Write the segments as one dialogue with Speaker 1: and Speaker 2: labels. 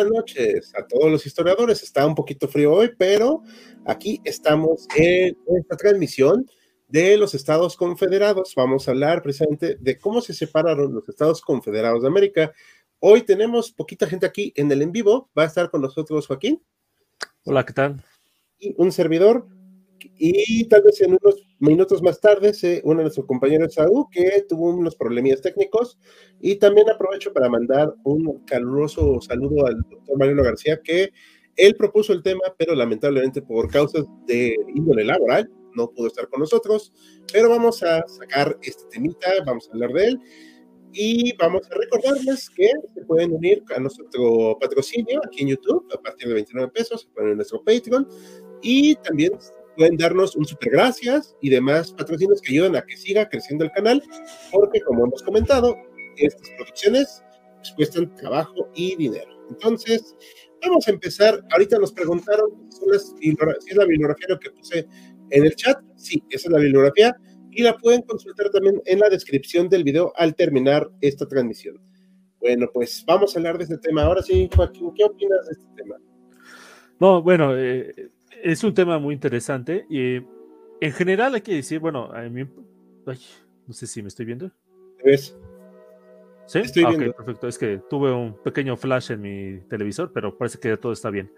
Speaker 1: Buenas noches a todos los historiadores. Está un poquito frío hoy, pero aquí estamos en esta transmisión de los Estados Confederados. Vamos a hablar precisamente de cómo se separaron los Estados Confederados de América. Hoy tenemos poquita gente aquí en el en vivo. Va a estar con nosotros Joaquín.
Speaker 2: Hola, ¿qué tal?
Speaker 1: Y un servidor, y tal vez en unos minutos más tarde se une nuestro compañero Saúl, que tuvo unos problemillas técnicos. Y también aprovecho para mandar un caluroso saludo al doctor Mariano García, que él propuso el tema, pero lamentablemente por causas de índole laboral no pudo estar con nosotros. Pero vamos a sacar este temita, vamos a hablar de él. Y vamos a recordarles que se pueden unir a nuestro patrocinio aquí en YouTube a partir de 29 pesos, se pueden en nuestro Patreon. Y también pueden darnos un super gracias y demás patrocinios que ayudan a que siga creciendo el canal, porque como hemos comentado, estas producciones pues, cuestan trabajo y dinero. Entonces, vamos a empezar. Ahorita nos preguntaron si es la bibliografía que puse en el chat. Sí, esa es la bibliografía y la pueden consultar también en la descripción del video al terminar esta transmisión. Bueno, pues vamos a hablar de este tema. Ahora sí, Joaquín, ¿qué opinas de este tema?
Speaker 2: No, bueno, eh, es un tema muy interesante y en general hay que decir, bueno, a mí, no sé si me estoy viendo.
Speaker 1: ves?
Speaker 2: ¿Sí? Estoy ah, perfecto. Es que tuve un pequeño flash en mi televisor, pero parece que todo está bien.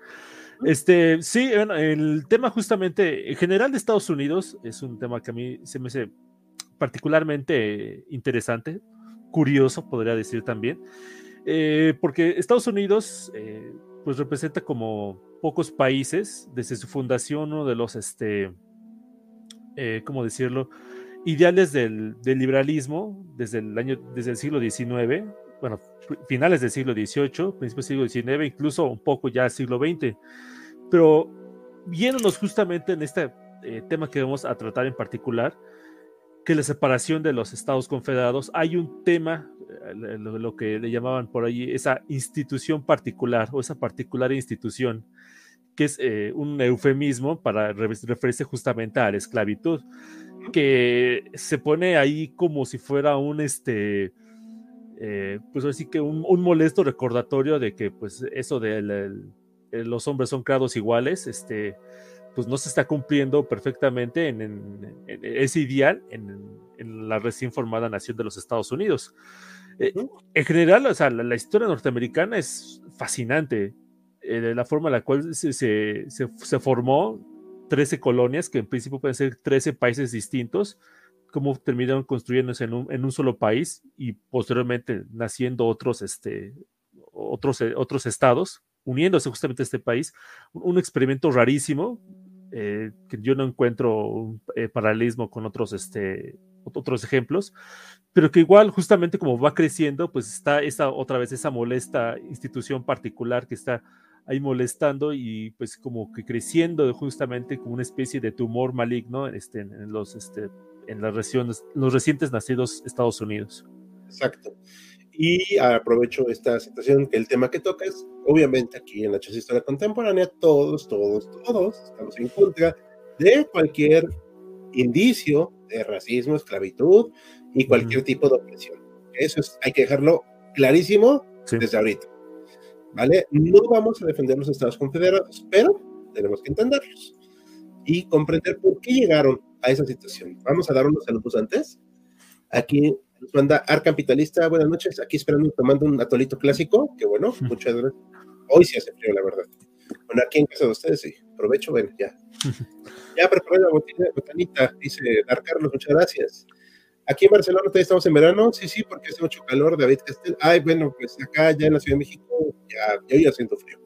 Speaker 2: Este, sí, el tema justamente, en general de Estados Unidos, es un tema que a mí se me hace particularmente interesante, curioso, podría decir también, eh, porque Estados Unidos, eh, pues representa como pocos países, desde su fundación, uno de los, este, eh, ¿cómo decirlo? Ideales del, liberalismo desde el año, desde el siglo XIX, bueno, finales del siglo XVIII, principios del siglo XIX, incluso un poco ya siglo XX. Pero viéndonos justamente en este eh, tema que vamos a tratar en particular, que la separación de los Estados Confederados, hay un tema, eh, lo, que le llamaban por allí, esa institución particular o esa particular institución, que es eh, un eufemismo para referirse justamente a la esclavitud, que se pone ahí como si fuera un, este, eh, pues así que un, molesto recordatorio de que pues eso de los hombres son creados iguales, este, pues no se está cumpliendo perfectamente en, ese ideal en, la recién formada nación de los Estados Unidos. Eh, en general, o sea, la, historia norteamericana es fascinante. Eh, la forma en la cual se, se, se, formó 13 colonias, que en principio pueden ser 13 países distintos, cómo terminaron construyéndose en un, en un solo país y posteriormente naciendo otros, este, otros, eh, otros estados, uniéndose justamente a este país. Un, experimento rarísimo, eh, que yo no encuentro un eh, paralelismo con otros, este, otros ejemplos, pero que igual justamente como va creciendo, pues está esa otra vez esa molesta institución particular que está ahí molestando y pues como que creciendo justamente como una especie de tumor maligno este, en los, este, en las regiones, los recientes nacidos Estados Unidos.
Speaker 1: Exacto. Y aprovecho esta situación, el tema que tocas, obviamente aquí en la Historia Contemporánea, todos, todos, todos estamos en contra de cualquier indicio de racismo, esclavitud y cualquier tipo de opresión. Eso es, hay que dejarlo clarísimo desde ahorita. ¿Vale? No vamos a defender los Estados Confederados, pero tenemos que entenderlos y comprender por qué llegaron a esa situación. Vamos a dar unos saludos antes. Aquí nos manda Arcapitalista, buenas noches, aquí esperando tomando un atolito clásico, que bueno, muchas gracias. Hoy sí hace frío, la verdad. Bueno, aquí en casa de ustedes, sí. Aprovecho, bueno, ya. Ya preparé la botanita, dice Dar Carlos, muchas gracias. Aquí en Barcelona todavía estamos en verano, sí, sí, porque hace mucho calor, David Castel. Ay, bueno, pues acá ya en la Ciudad de México, ya, yo ya siento frío.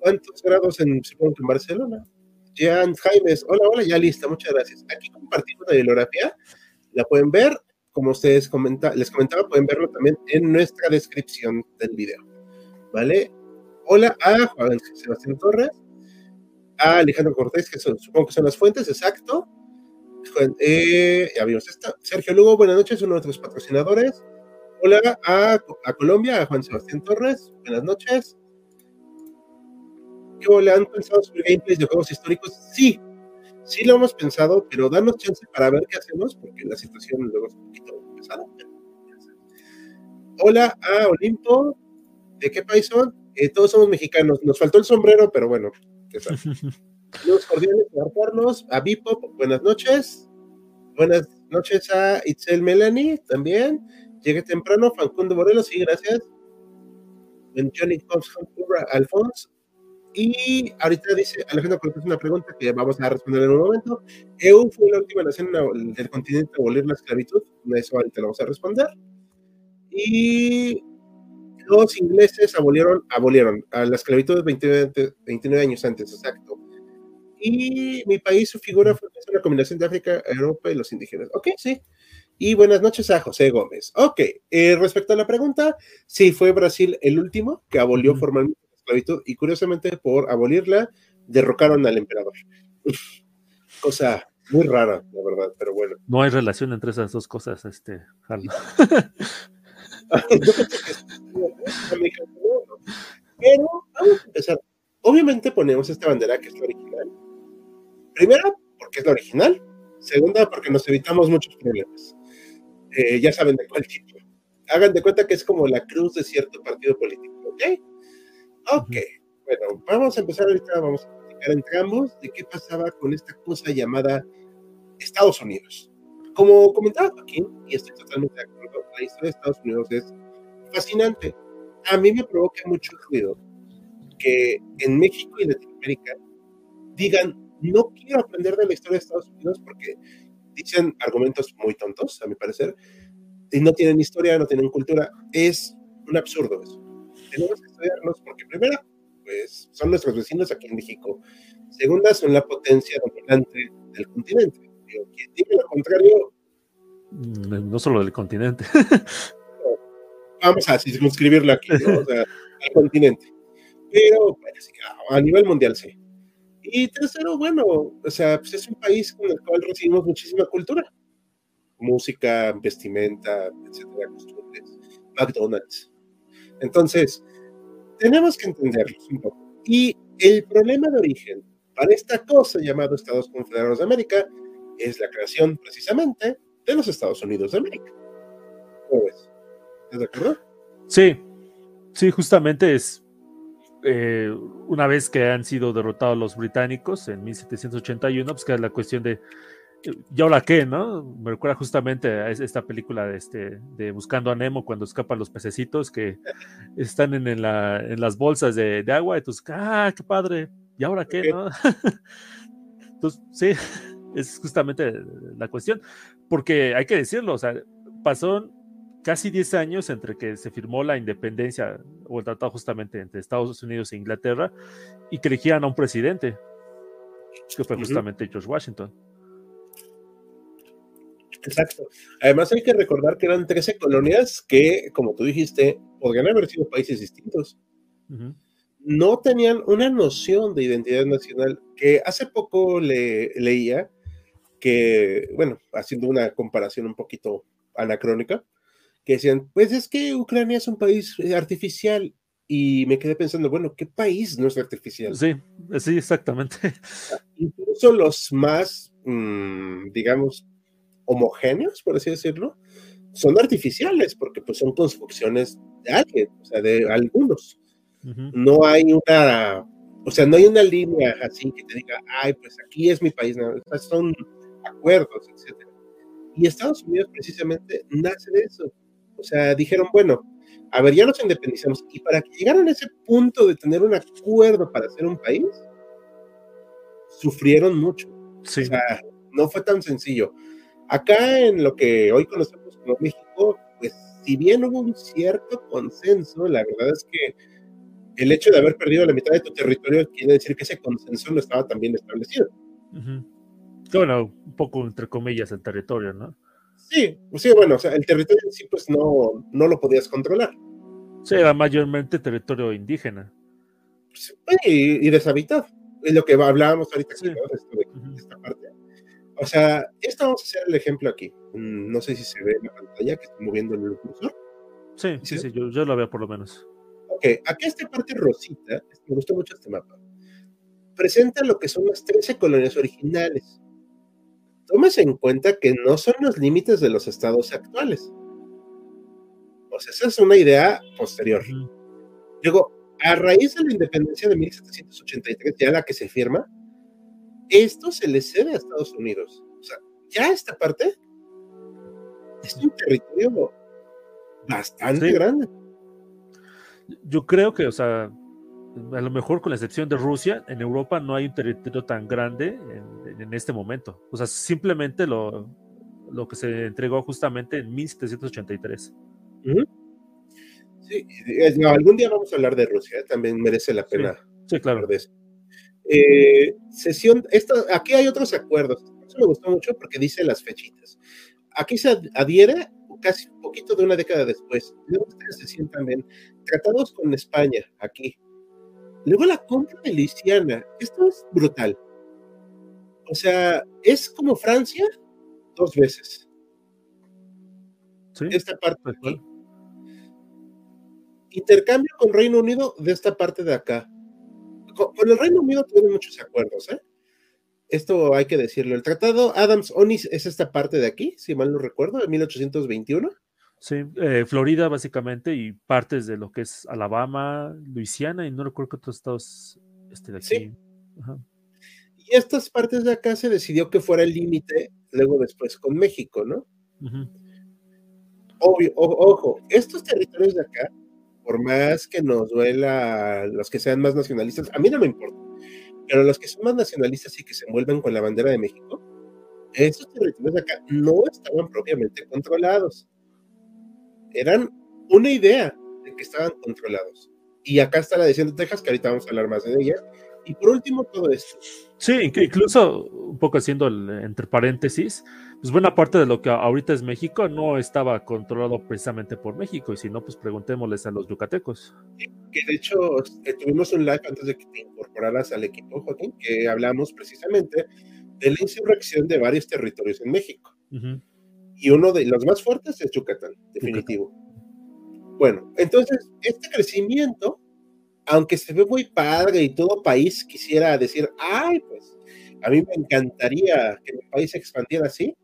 Speaker 1: ¿Cuántos grados en, supongo en Barcelona? Jean Jaimes, hola, hola, ya lista, muchas gracias. Aquí compartimos la bibliografía, la pueden ver, como ustedes comenta, les comentaba, pueden verlo también en nuestra descripción del video. ¿Vale? Hola a Juan Sebastián Torres, a Alejandro Cortés, que supongo que son las fuentes, exacto. Eh. Sergio Lugo, buenas noches, uno de nuestros patrocinadores. Hola a, Colombia, a Juan Sebastián Torres, buenas noches. ¿Qué han pensado sobre gameplays de juegos históricos? Sí, sí lo hemos pensado, pero danos chance para ver qué hacemos, porque la situación luego es un poquito pesada. Hola a Olimpo, ¿de qué país son? Eh, todos somos mexicanos, nos faltó el sombrero, pero bueno, ¿qué tal? Los cordiales a Bipop, buenas noches. Buenas noches a Itzel Melanie también. Llegué temprano, Fancundo Morelos, sí, gracias. En Johnny Alfonso, y ahorita dice Alejandro Cortés una pregunta que vamos a responder en un momento. EU fue la última nación del continente a abolir la esclavitud. Eso ahorita lo vamos a responder. Y los ingleses abolieron, abolieron a la esclavitud 29, 29 años antes, exacto. Y mi país, su figura fue una combinación de África, Europa y los indígenas. Ok, sí. Y buenas noches a José Gómez. Ok, eh, respecto a la pregunta, sí, fue Brasil el último que abolió formalmente y curiosamente por abolirla derrocaron al emperador. Cosa muy rara, la verdad, pero bueno.
Speaker 2: No hay relación entre esas dos cosas, este,
Speaker 1: pero vamos a empezar. Obviamente ponemos esta bandera que es la original. Primera, porque es la original. Segunda, porque nos evitamos muchos problemas. Eh, ya saben de cuál tipo. Hagan de cuenta que es como la cruz de cierto partido político, ¿ok? Ok, bueno, vamos a empezar ahorita, vamos a platicar entre ambos de qué pasaba con esta cosa llamada Estados Unidos. Como comentaba Joaquín, y estoy totalmente de acuerdo, la historia de Estados Unidos es fascinante. A mí me provoca mucho ruido que en México y Latinoamérica digan, no quiero aprender de la historia de Estados Unidos porque dicen argumentos muy tontos, a mi parecer, y no tienen historia, no tienen cultura. Es un absurdo eso tenemos que estudiarlos porque primero, pues son nuestros vecinos aquí en México. Segunda, son la potencia dominante del continente. quien diga lo contrario...
Speaker 2: Mm, no solo del continente.
Speaker 1: vamos a circunscribirlo aquí, ¿no? o sea, al continente. Pero pues, a nivel mundial sí. Y tercero, bueno, o sea, pues es un país con el cual recibimos muchísima cultura. Música, vestimenta, etcétera, costumbres, McDonald's. Entonces, tenemos que entenderlos un poco. Y el problema de origen para esta cosa llamada Estados Confederados de América es la creación precisamente de los Estados Unidos de América. ¿Cómo ves? ¿Estás de acuerdo?
Speaker 2: Sí, sí, justamente es eh, una vez que han sido derrotados los británicos en 1781, pues que es la cuestión de ¿Y ahora qué, no? Me recuerda justamente a esta película de, este, de Buscando a Nemo cuando escapan los pececitos que están en, las bolsas de, agua y tú, ¡ah, qué padre! ¿Y ahora qué, no? Entonces, sí, es justamente la cuestión. Porque hay que decirlo, o sea, pasó casi 10 años entre que se firmó la independencia o el tratado justamente entre Estados Unidos e Inglaterra y que elegían a un presidente, que fue justamente George Washington.
Speaker 1: Exacto. Además hay que recordar que eran 13 colonias que, como tú dijiste, podrían haber sido países distintos. No tenían una noción de identidad nacional que hace poco le, leía que, bueno, haciendo una comparación un poquito anacrónica, que decían, pues es que Ucrania es un país artificial y me quedé pensando, bueno, ¿qué país no es artificial?
Speaker 2: Sí, sí, exactamente.
Speaker 1: Incluso los más, mm, digamos, homogéneos, por así decirlo, son artificiales, porque pues son construcciones de alguien, o sea, de algunos. No hay una, o sea, no hay una línea así que te diga, ay, pues aquí es mi país, no, son acuerdos, etc. Y Estados Unidos precisamente nace de eso. O sea, dijeron, bueno, a ver, ya nos independizamos, y para que llegaran a ese punto de tener un acuerdo para ser un país, sufrieron mucho. Sí. O sea, no fue tan sencillo. Acá en lo que hoy conocemos como México, pues si bien hubo un cierto consenso, la verdad es que el hecho de haber perdido la mitad de tu territorio quiere decir que ese consenso no estaba tan bien establecido.
Speaker 2: Bueno, un poco entre comillas el territorio, ¿no?
Speaker 1: Sí, sí, bueno, o sea, el territorio en sí pues no, no lo podías controlar.
Speaker 2: Sí, era mayormente territorio indígena.
Speaker 1: y, deshabitado. Es lo que hablábamos ahorita de, esta parte. O sea, esto vamos a hacer el ejemplo aquí. Mm, no sé si se ve en la pantalla que estoy moviendo el cursor.
Speaker 2: Sí, sí, sí, yo, yo, lo veo por lo menos.
Speaker 1: Ok, aquí esta parte rosita, me gustó mucho este mapa, presenta lo que son las 13 colonias originales. Tómese en cuenta que no son los límites de los estados actuales. Sea, esa es una idea posterior. Luego, a raíz de la independencia de 1783, ya la que se firma, esto se le cede a Estados Unidos. O sea, ya esta parte es un territorio bastante grande.
Speaker 2: Yo creo que, o sea, a lo mejor con la excepción de Rusia, en Europa no hay un territorio tan grande en, este momento. O sea, simplemente lo, lo, que se entregó justamente en 1783.
Speaker 1: Sí, algún día vamos a hablar de Rusia, ¿eh? también merece la pena.
Speaker 2: Sí, claro.
Speaker 1: De eso. Eh, sesión, esto, aquí hay otros acuerdos. Eso me gustó mucho porque dice las fechitas. Aquí se adhiere casi un poquito de una década después. Luego ustedes se sientan bien. Tratados con España, aquí. Luego la compra de Luisiana. Esto es brutal. O sea, es como Francia dos veces. Esta parte de aquí. Intercambio con Reino Unido de esta parte de acá. Con, el Reino Unido tuvieron muchos acuerdos, ¿eh? Esto hay que decirlo. El tratado Adams-Onis es esta parte de aquí, si mal no recuerdo, de 1821.
Speaker 2: Sí, eh, Florida básicamente y partes de lo que es Alabama, Luisiana y no recuerdo qué otros estados este de aquí. Sí.
Speaker 1: Y estas partes de acá se decidió que fuera el límite, luego después con México, ¿no? Obvio, ojo, estos territorios de acá, por más que nos duela los que sean más nacionalistas, a mí no me importa, pero los que son más nacionalistas y que se envuelven con la bandera de México, estos territorios de acá no estaban propiamente controlados. Eran una idea de que estaban controlados. Y acá está la decisión de Texas, que ahorita vamos a hablar más de ella, y por último, todo esto.
Speaker 2: Sí, incluso un poco haciendo el, entre paréntesis, pues buena parte de lo que ahorita es México no estaba controlado precisamente por México, y si no, pues preguntémosles a los yucatecos.
Speaker 1: Que de hecho eh, tuvimos un live antes de que te incorporaras al equipo, Joaquín, que hablamos precisamente de la insurrección de varios territorios en México. Y uno de los más fuertes es Yucatán, definitivo. Bueno, entonces, este crecimiento aunque se ve muy padre y todo país quisiera decir, ay, pues a mí me encantaría que mi país se expandiera así,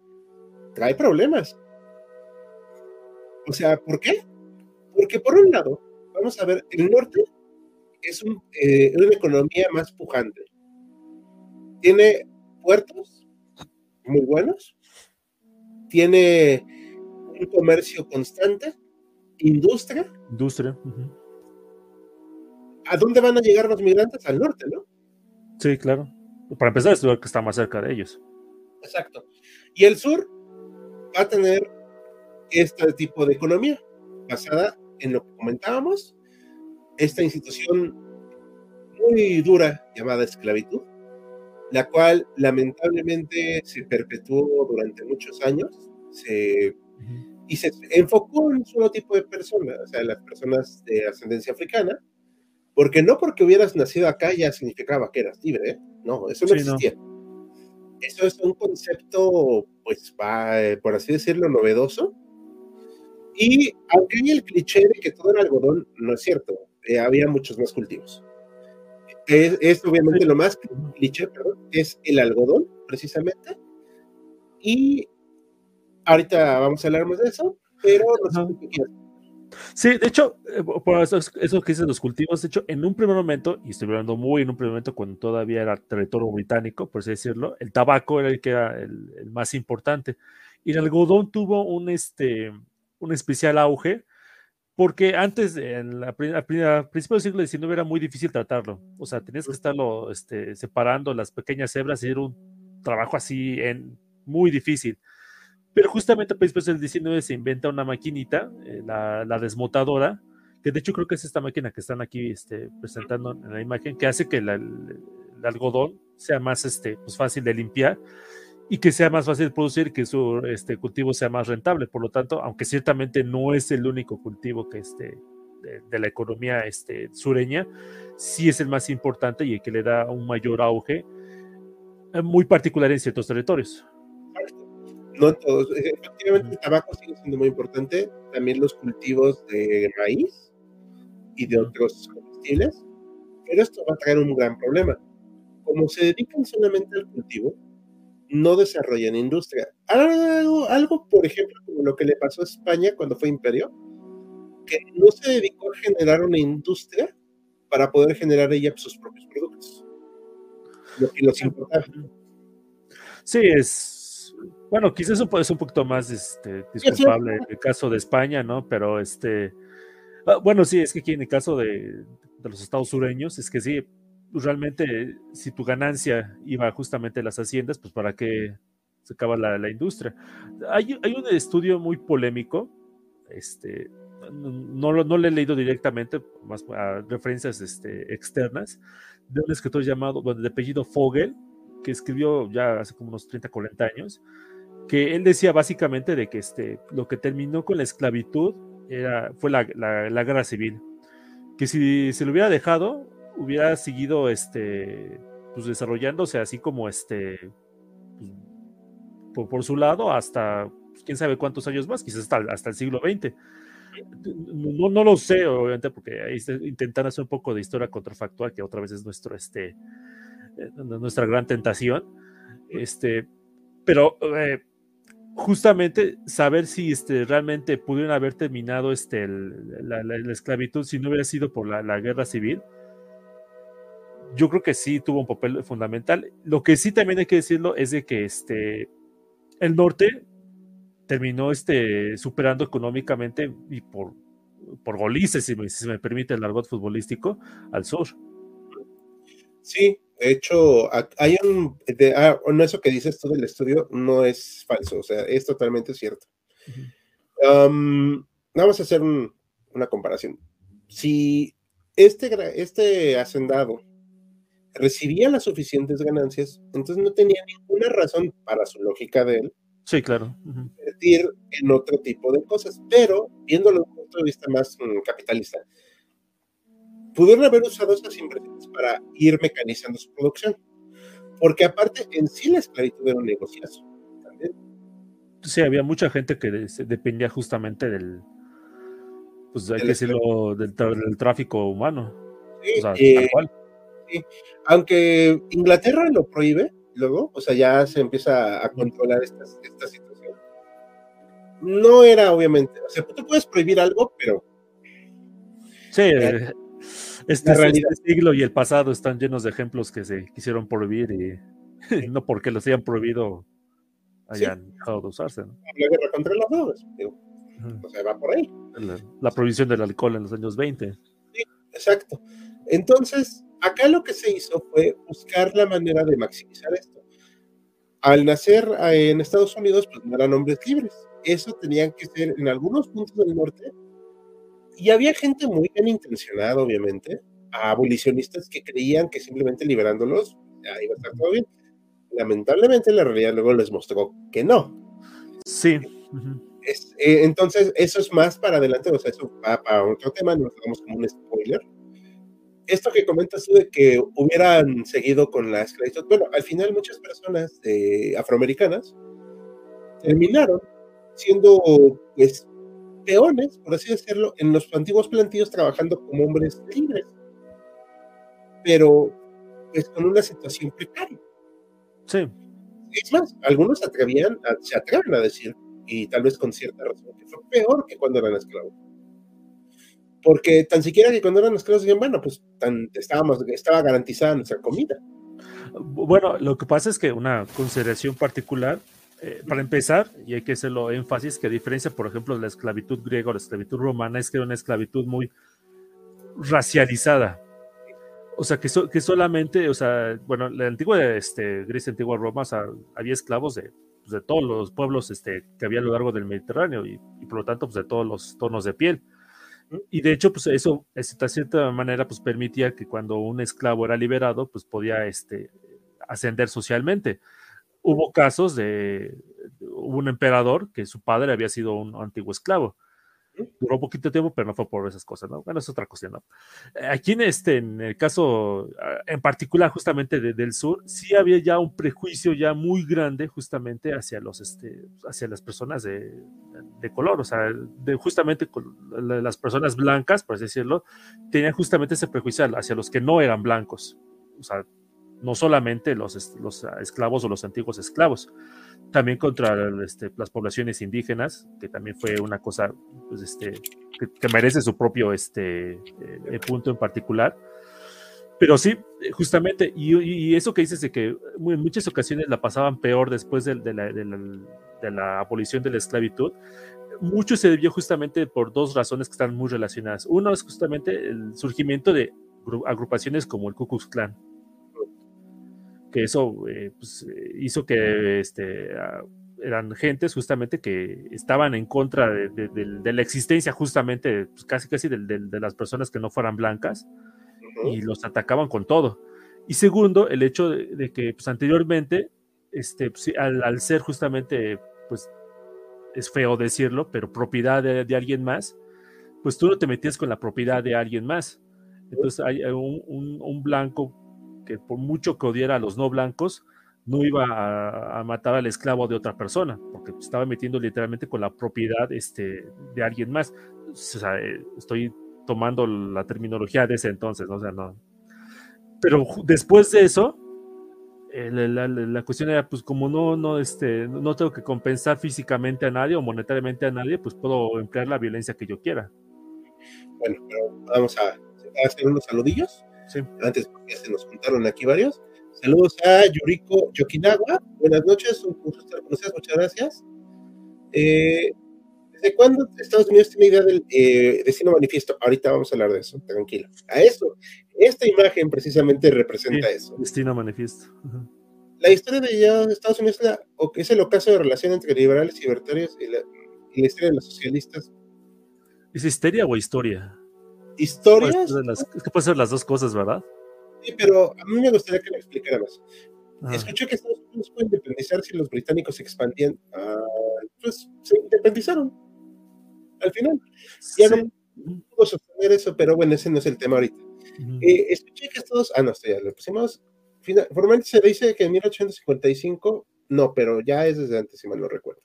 Speaker 1: trae problemas. O sea, ¿por qué? Porque por un lado, vamos a ver, el norte es eh, una economía más pujante. Tiene puertos muy buenos, tiene un comercio constante, industria.
Speaker 2: Industria.
Speaker 1: ¿a dónde van a llegar los migrantes? Al norte, ¿no?
Speaker 2: Sí, claro. Para empezar, es el que está más cerca de ellos.
Speaker 1: Exacto. Y el sur va a tener este tipo de economía basada en lo que comentábamos, esta institución muy dura llamada esclavitud, la cual lamentablemente se perpetuó durante muchos años y se enfocó en un solo tipo de personas, o sea, las personas de ascendencia africana, porque no porque hubieras nacido acá ya significaba que eras libre, ¿eh? No, eso no existía. Eso es un concepto, pues, por así decirlo, novedoso. Y aunque hay el cliché de que todo era algodón, no es cierto. Eh, había muchos más cultivos. Es, obviamente lo más cliché, perdón, es el algodón, precisamente. Y ahorita vamos a hablar más de eso, pero no sé qué
Speaker 2: Sí, de hecho, eh, por eso, que dicen los cultivos, de hecho, en un primer momento, y estoy hablando muy en un primer momento cuando todavía era territorio británico, por así decirlo, el tabaco era el que era el, más importante. Y el algodón tuvo un, este, un especial auge, porque antes, en la, principio del siglo XIX, era muy difícil tratarlo. O sea, tenías que estarlo este, separando las pequeñas hebras y era un trabajo así en, muy difícil. Pero justamente a principios del 19 se inventa una maquinita, eh, la, desmotadora, que de hecho creo que es esta máquina que están aquí este, presentando en la imagen, que hace que el, algodón sea más este, pues fácil de limpiar y que sea más fácil de producir que su este, cultivo sea más rentable. Por lo tanto, aunque ciertamente no es el único cultivo que este, de, la economía este, sureña, sí es el más importante y el que le da un mayor auge, eh, muy particular en ciertos territorios.
Speaker 1: No todos. Efectivamente, el tabaco sigue siendo muy importante. También los cultivos de maíz y de otros comestibles, pero esto va a traer un gran problema. Como se dedican solamente al cultivo, no desarrollan industria. Algo, algo, por ejemplo, como lo que le pasó a España cuando fue imperio, que no se dedicó a generar una industria para poder generar ella sus propios productos. Lo que los importaba.
Speaker 2: Sí, es. Bueno, quizás eso puede ser un poquito más este, disculpable en el caso de España, ¿no? Pero este Ah, bueno, sí, es que aquí en el caso de, los estados sureños, es que sí, realmente si tu ganancia iba justamente a las haciendas, pues para qué se acaba la, industria. Hay, un estudio muy polémico, este, no, no, lo he leído directamente, más a referencias este, externas, de un escritor llamado, bueno, de apellido Fogel, que escribió ya hace como unos 30, 40 años, que él decía básicamente de que este, lo que terminó con la esclavitud fue la, guerra civil. Que si se lo hubiera dejado, hubiera seguido este, pues desarrollándose así como este, pues, por, su lado hasta pues, quién sabe cuántos años más, quizás hasta, el siglo XX. No, no, lo sé, obviamente, porque ahí intentan hacer un poco de historia contrafactual, que otra vez es nuestro, este, eh, nuestra gran tentación. Este, pero eh, justamente saber si este, realmente pudieron haber terminado este, la, esclavitud si no hubiera sido por la, guerra civil. Yo creo que sí tuvo un papel fundamental. Lo que sí también hay que decirlo es de que este, el norte terminó este, superando económicamente y por, por golices, si me, si me permite el argot futbolístico, al sur.
Speaker 1: Sí, de hecho, hay un. Ah, no, eso que dices tú del estudio no es falso, o sea, es totalmente cierto. vamos a hacer una comparación. Si este, este hacendado recibía las suficientes ganancias, entonces no tenía ninguna razón para su lógica de él.
Speaker 2: Sí, claro.
Speaker 1: Invertir en otro tipo de cosas, pero viéndolo desde un punto de vista más mm, capitalista, pudieron haber usado esas inversiones para ir mecanizando su producción. Porque aparte, en sí la esclavitud era un negociazo también.
Speaker 2: Sí, había mucha gente que dependía justamente del, pues hay que decirlo, del, tráfico humano. Sí, o sea,
Speaker 1: eh, sí. Aunque Inglaterra lo prohíbe, luego, o sea, ya se empieza a controlar esta, esta situación. No era obviamente, o sea, tú puedes prohibir algo, pero
Speaker 2: Sí, este, este, siglo y el pasado están llenos de ejemplos que se quisieron prohibir y no porque los hayan prohibido hayan dejado de usarse. ¿no?
Speaker 1: La guerra contra las drogas, o sea, va por ahí.
Speaker 2: La, prohibición del alcohol en los años 20.
Speaker 1: Sí, exacto. Entonces, acá lo que se hizo fue buscar la manera de maximizar esto. Al nacer eh, en Estados Unidos, pues no eran hombres libres. Eso tenían que ser en algunos puntos del norte y había gente muy bien intencionada, obviamente, abolicionistas que creían que simplemente liberándolos ya iba a estar todo bien. Lamentablemente la realidad luego les mostró que no.
Speaker 2: Sí.
Speaker 1: Eh, entonces, eso es más para adelante, o sea, eso va para otro tema, nos damos como un spoiler. Esto que comentas tú de que hubieran seguido con la esclavitud, bueno, al final muchas personas afroamericanas terminaron siendo pues peones, por así decirlo, en los antiguos plantillos trabajando como hombres libres, pero pues con una situación precaria.
Speaker 2: Sí.
Speaker 1: Es más, algunos atrevían, se atreven a decir, y tal vez con cierta razón, que fue peor que cuando eran esclavos. Porque tan siquiera que cuando eran esclavos decían, bueno, pues tan, estábamos, estaba garantizada nuestra comida.
Speaker 2: Bueno, lo que pasa es que una consideración particular eh, para empezar, y hay que hacerlo énfasis, que a diferencia, por ejemplo, de la esclavitud griega o la esclavitud romana, es que era una esclavitud muy racializada. O sea, que, que solamente, o sea, bueno, la antigua este, Grecia, antigua Roma, había esclavos de, pues, de, todos los pueblos este, que había a lo largo del Mediterráneo y, por lo tanto, pues, de todos los tonos de piel. Y de hecho, pues eso, de cierta manera, pues permitía que cuando un esclavo era liberado, pues podía este, ascender socialmente. Hubo casos de, un emperador que su padre había sido un antiguo esclavo duró poquito tiempo, pero no fue por esas cosas, ¿no? Bueno, es otra cuestión, ¿no? Aquí en este, en el caso ah, en particular justamente del sur, sí había ya un prejuicio ya muy grande justamente hacia los, este, hacia las personas de, color, o sea, de justamente las personas blancas, por así decirlo, tenían justamente ese prejuicio hacia los que no eran blancos, o sea, no solamente los, los esclavos o los antiguos esclavos, también contra este, las poblaciones indígenas, que también fue una cosa pues, este, que, merece su propio este, eh, punto en particular. Pero sí, justamente, y, eso que dices de que en muchas ocasiones la pasaban peor después de, la, de la, abolición de la esclavitud, mucho se debió justamente por dos razones que están muy relacionadas. Uno es justamente el surgimiento de agrupaciones como el Ku Klux Klan que eso eh, pues, eh, hizo que este, ah, eran gentes justamente que estaban en contra de, la existencia justamente pues, casi casi de, las personas que no fueran blancas y los atacaban con todo. Y segundo, el hecho de, que pues, anteriormente, este, pues, al, ser justamente, pues es feo decirlo, pero propiedad de, alguien más, pues tú no te metías con la propiedad de alguien más. Entonces hay un, un blanco que por mucho que odiara a los no blancos, no iba a, matar al esclavo de otra persona, porque estaba metiendo literalmente con la propiedad este, de alguien más. O sea, eh, estoy tomando la terminología de ese entonces, ¿no? O sea, no. Pero después de eso, eh, la, cuestión era, pues como no, no, este, no tengo que compensar físicamente a nadie o monetariamente a nadie, pues puedo emplear la violencia que yo quiera.
Speaker 1: Bueno, pero vamos a hacer unos saludillos. Antes, porque se nos juntaron aquí varios. Saludos a Yuriko Yokinawa. Buenas noches, un gusto estar con ustedes, muchas gracias. Eh, ¿Desde cuándo Estados Unidos tiene idea del eh, destino manifiesto? Ahorita vamos a hablar de eso, tranquilo. A eso, esta imagen precisamente representa eso.
Speaker 2: Destino manifiesto.
Speaker 1: La historia de Estados Unidos es, es, el ocaso de relación entre liberales y libertarios y la, y la historia de los socialistas.
Speaker 2: ¿Es histeria o historia?
Speaker 1: Historias.
Speaker 2: es que puede ser las dos cosas, ¿verdad?
Speaker 1: Sí, pero a mí me gustaría que me explicara más. Ah. Escuché que Estados Unidos puede independizar si los británicos se expandían. Ah, pues se independizaron. Al final. Ya no pudo sostener eso, pero bueno, ese no es el tema ahorita. Eh, escuché que Estados. Ah, no, esto ya lo pusimos. formalmente se dice que en 1855, no, pero ya es desde antes, si mal no recuerdo.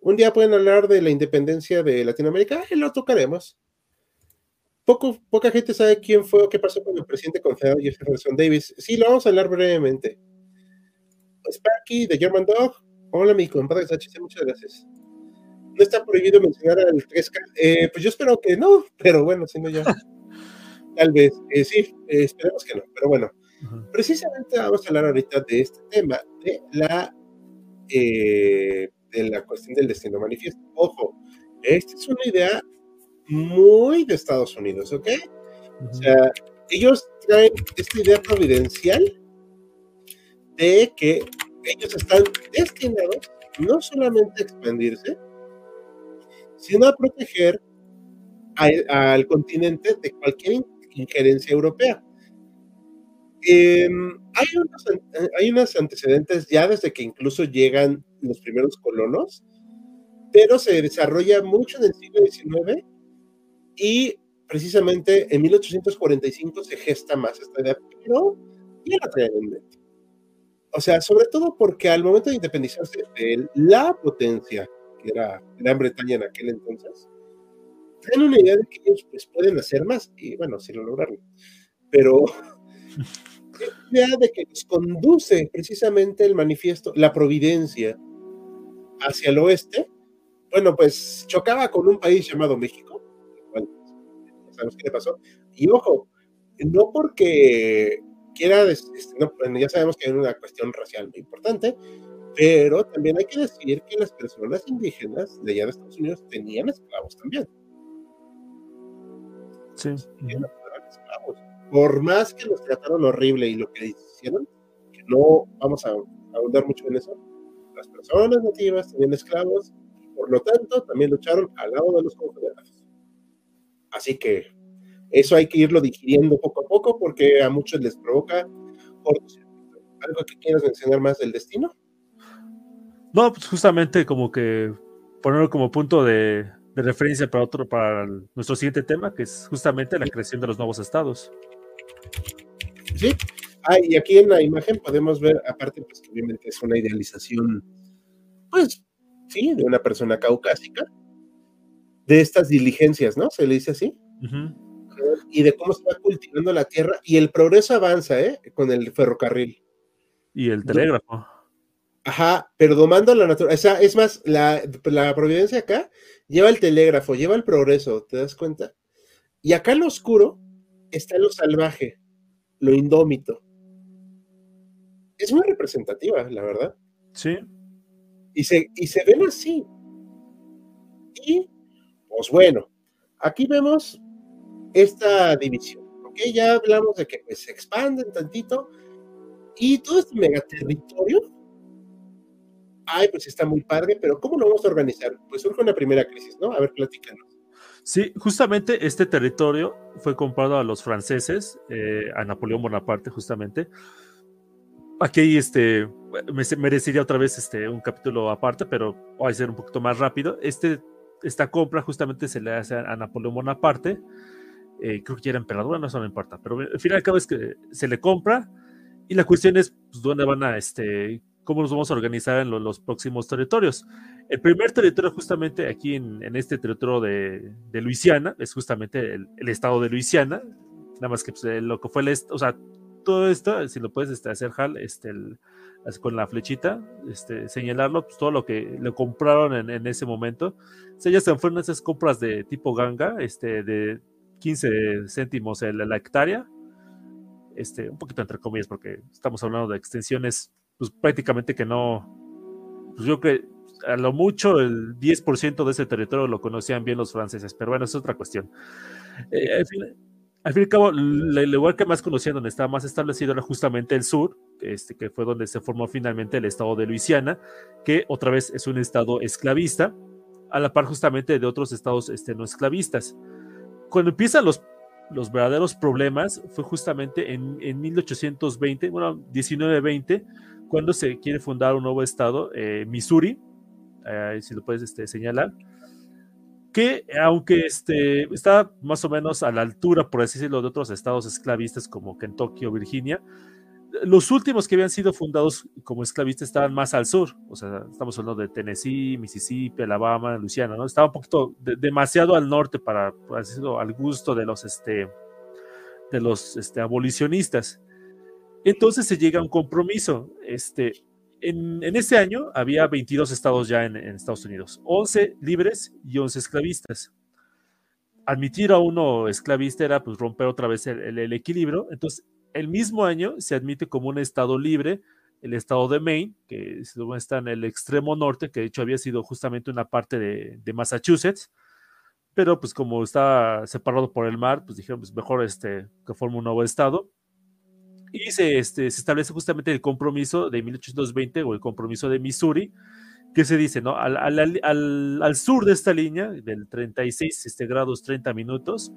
Speaker 1: Un día pueden hablar de la independencia de Latinoamérica, y lo tocaremos poco, poca gente sabe quién fue o qué pasó con el presidente confederado Jefferson Davis. Sí, lo vamos a hablar brevemente. Sparky de German Dog. Hola, mi compadre Sánchez, muchas gracias. No está prohibido mencionar al 3K. Eh, pues yo espero que no, pero bueno, si no ya. Tal vez. Eh, sí, eh, esperemos que no, pero bueno. Precisamente vamos a hablar ahorita de este tema, de la, de la cuestión del destino manifiesto. Ojo, esta es una idea muy de Estados Unidos, ¿ok? O sea, ellos traen esta idea providencial de que ellos están destinados no solamente a expandirse, sino a proteger al continente de cualquier injerencia europea. Em, hay, unos, hay unos antecedentes ya desde que incluso llegan los primeros colonos, pero se desarrolla mucho en el siglo XIX y precisamente en 1845 se gesta más esta idea, pero ya la traen en. O sea, sobre todo porque al momento de independizarse de la potencia, que era Gran Bretaña en aquel entonces, tienen una idea de que ellos pues, pueden hacer más, y bueno, si lo lograron. Pero idea de que nos conduce precisamente el manifiesto, la providencia hacia el oeste, bueno, pues chocaba con un país llamado México sabemos qué le pasó. Y ojo, no porque quiera, este, ya sabemos que hay una cuestión racial muy importante, pero también hay que decir que las personas indígenas de allá de Estados Unidos tenían esclavos también.
Speaker 2: Sí.
Speaker 1: esclavos. Por más que los trataron horrible y lo que hicieron, que no vamos a ahondar mucho en eso, las personas nativas tenían esclavos y por lo tanto también lucharon al lado de los confederados. Así que eso hay que irlo digiriendo poco a poco porque a muchos les provoca ¿Algo que quieras mencionar más del destino?
Speaker 2: No, pues justamente como que ponerlo como punto de, referencia para otro, para nuestro siguiente tema, que es justamente la creación de los nuevos estados.
Speaker 1: Sí. Ah, y aquí en la imagen podemos ver, aparte, pues que obviamente es una idealización, pues, sí, de una persona caucásica, de estas diligencias, ¿no? Se le dice así. Y de cómo se va cultivando la tierra y el progreso avanza, ¿eh? Con el ferrocarril.
Speaker 2: Y el telégrafo.
Speaker 1: Ajá, pero domando la naturaleza. es más, la, la providencia acá lleva el telégrafo, lleva el progreso, ¿te das cuenta? Y acá lo oscuro está lo salvaje, lo indómito. Es muy representativa, la verdad.
Speaker 2: Sí.
Speaker 1: Y se, y se ven así. Y, pues bueno, aquí vemos esta división. ¿ok? Ya hablamos de que pues, se expanden tantito y todo este megaterritorio, ay, pues está muy padre, pero ¿cómo lo vamos a organizar? Pues surge una primera crisis, ¿no? A ver, platícanos.
Speaker 2: Sí, justamente este territorio fue comprado a los franceses, eh, a Napoleón Bonaparte, justamente. Aquí este, me merecería otra vez este, un capítulo aparte, pero voy a ser un poquito más rápido. Este, esta compra justamente se le hace a Napoleón Bonaparte eh, creo que ya era emperador, no, eso no importa, pero al final y cabo es que se le compra y la cuestión es pues, dónde van a, este, cómo nos vamos a organizar en los próximos territorios. El primer territorio justamente aquí en, este territorio de, de, Luisiana es justamente el, estado de Luisiana, nada más que pues, lo que fue el, o sea, todo esto, si lo puedes este, hacer, Hal, este, con la flechita, este, señalarlo, pues todo lo que le compraron en, en ese momento. O sea, ya se fueron esas compras de tipo ganga, este, de, 15 céntimos el, la hectárea, este, un poquito entre comillas, porque estamos hablando de extensiones, pues prácticamente que no, pues yo creo que a lo mucho el 10% de ese territorio lo conocían bien los franceses, pero bueno, es otra cuestión. Eh, al, fin, y al cabo, el lugar que más conocían, donde estaba más establecido, era justamente el sur, este, que fue donde se formó finalmente el estado de Luisiana, que otra vez es un estado esclavista, a la par justamente de otros estados este, no esclavistas. Cuando empiezan los, los verdaderos problemas fue justamente en, en 1820, bueno, 1920, cuando se quiere fundar un nuevo estado, eh, Missouri, eh, si lo puedes este, señalar, que aunque este, está más o menos a la altura, por así decirlo, de otros estados esclavistas como Kentucky o Virginia, los últimos que habían sido fundados como esclavistas estaban más al sur, o sea, estamos hablando de Tennessee, Mississippi, Alabama, Luisiana, ¿no? Estaba un poquito demasiado al norte para, por al gusto de los, este, de los este, abolicionistas. Entonces se llega a un compromiso. Este, en, en ese año había 22 estados ya en, Estados Unidos, 11 libres y 11 esclavistas. Admitir a uno esclavista era pues romper otra vez el, equilibrio. Entonces el mismo año se admite como un estado libre el estado de Maine, que está en el extremo norte, que de hecho había sido justamente una parte de, Massachusetts, pero pues como está separado por el mar, pues dijeron, pues mejor este, que forme un nuevo estado. Y se, este, se establece justamente el compromiso de 1820 o el compromiso de Missouri, que se dice, ¿no? Al, al, sur de esta línea, del 36 este, grados 30 minutos,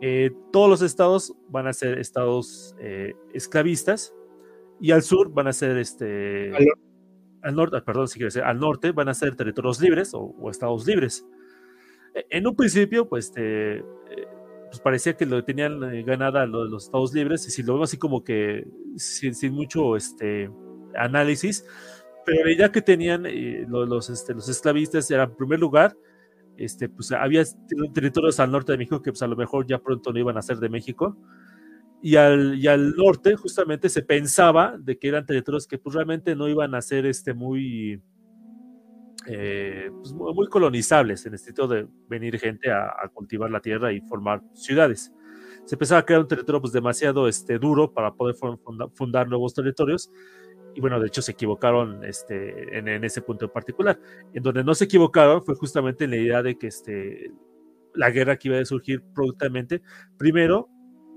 Speaker 2: eh, todos los estados van a ser estados eh, esclavistas y al sur van a ser este al, norte, ah, perdón, si quiere decir, al norte van a ser territorios libres o, estados libres. E, en un principio, pues, este, eh, pues parecía que lo tenían ganada lo de los estados libres y si lo veo así como que sin, sin mucho este análisis, pero la idea que tenían los, este, los esclavistas era en primer lugar este, pues había territorios al norte de México que pues a lo mejor ya pronto no iban a ser de México. Y al, y al norte justamente se pensaba de que eran territorios que pues realmente no iban a ser este, muy, eh, pues, muy colonizables en el sentido de venir gente a, a, cultivar la tierra y formar ciudades. Se pensaba que era un territorio pues demasiado este, duro para poder fundar nuevos territorios y bueno, de hecho se equivocaron este, en, ese punto en particular. En donde no se equivocaron fue justamente en la idea de que este, la guerra que iba a surgir prontamente, primero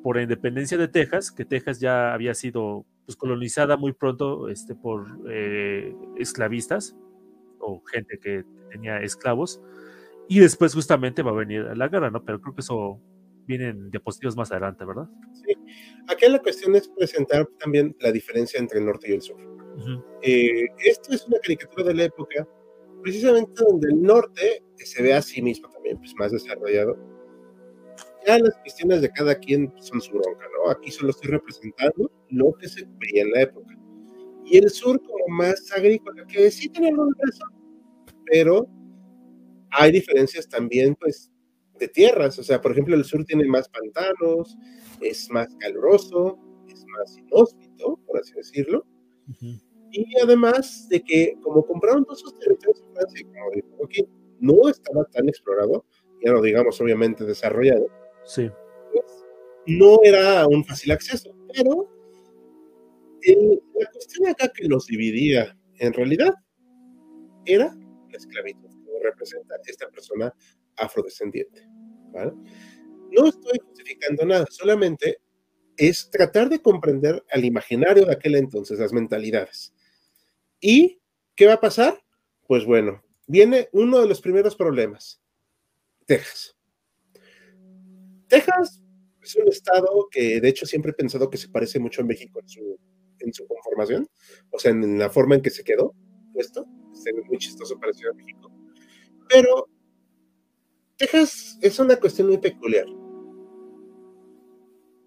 Speaker 2: por la independencia de Texas, que Texas ya había sido pues, colonizada muy pronto este, por eh, esclavistas o gente que tenía esclavos, Y después justamente va a venir la guerra, ¿no? Pero creo que eso viene en diapositivas más adelante, ¿verdad?
Speaker 1: Sí. Aquí la cuestión es presentar también la diferencia entre el norte y el sur. Eh, esto es una caricatura de la época, precisamente donde el norte se ve a sí mismo también, pues más desarrollado. Ya las cuestiones de cada quien son su bronca, ¿no? Aquí solo estoy representando lo que se veía en la época. Y el sur como más agrícola, que sí tiene algo de pero hay diferencias también, pues, de tierras. O sea, por ejemplo, el sur tiene más pantanos, es más caluroso, es más inhóspito, por así decirlo. Y además de que, como compraron todos esos territorios en Francia, como dijo aquí, no estaba tan explorado, ya no digamos obviamente desarrollado.
Speaker 2: Sí.
Speaker 1: Pues, no era un fácil acceso, pero la cuestión acá que los dividía en realidad era la esclavitud representa esta persona afrodescendiente. No estoy justificando nada, solamente es tratar de comprender al imaginario de aquel entonces, las mentalidades. ¿Y qué va a pasar? Pues bueno, viene uno de los primeros problemas, Texas. Texas es un estado que de hecho siempre he pensado que se parece mucho a México en su, en su conformación, o sea, en la forma en que se quedó puesto, es muy chistoso parecido a México. Pero Texas es una cuestión muy peculiar.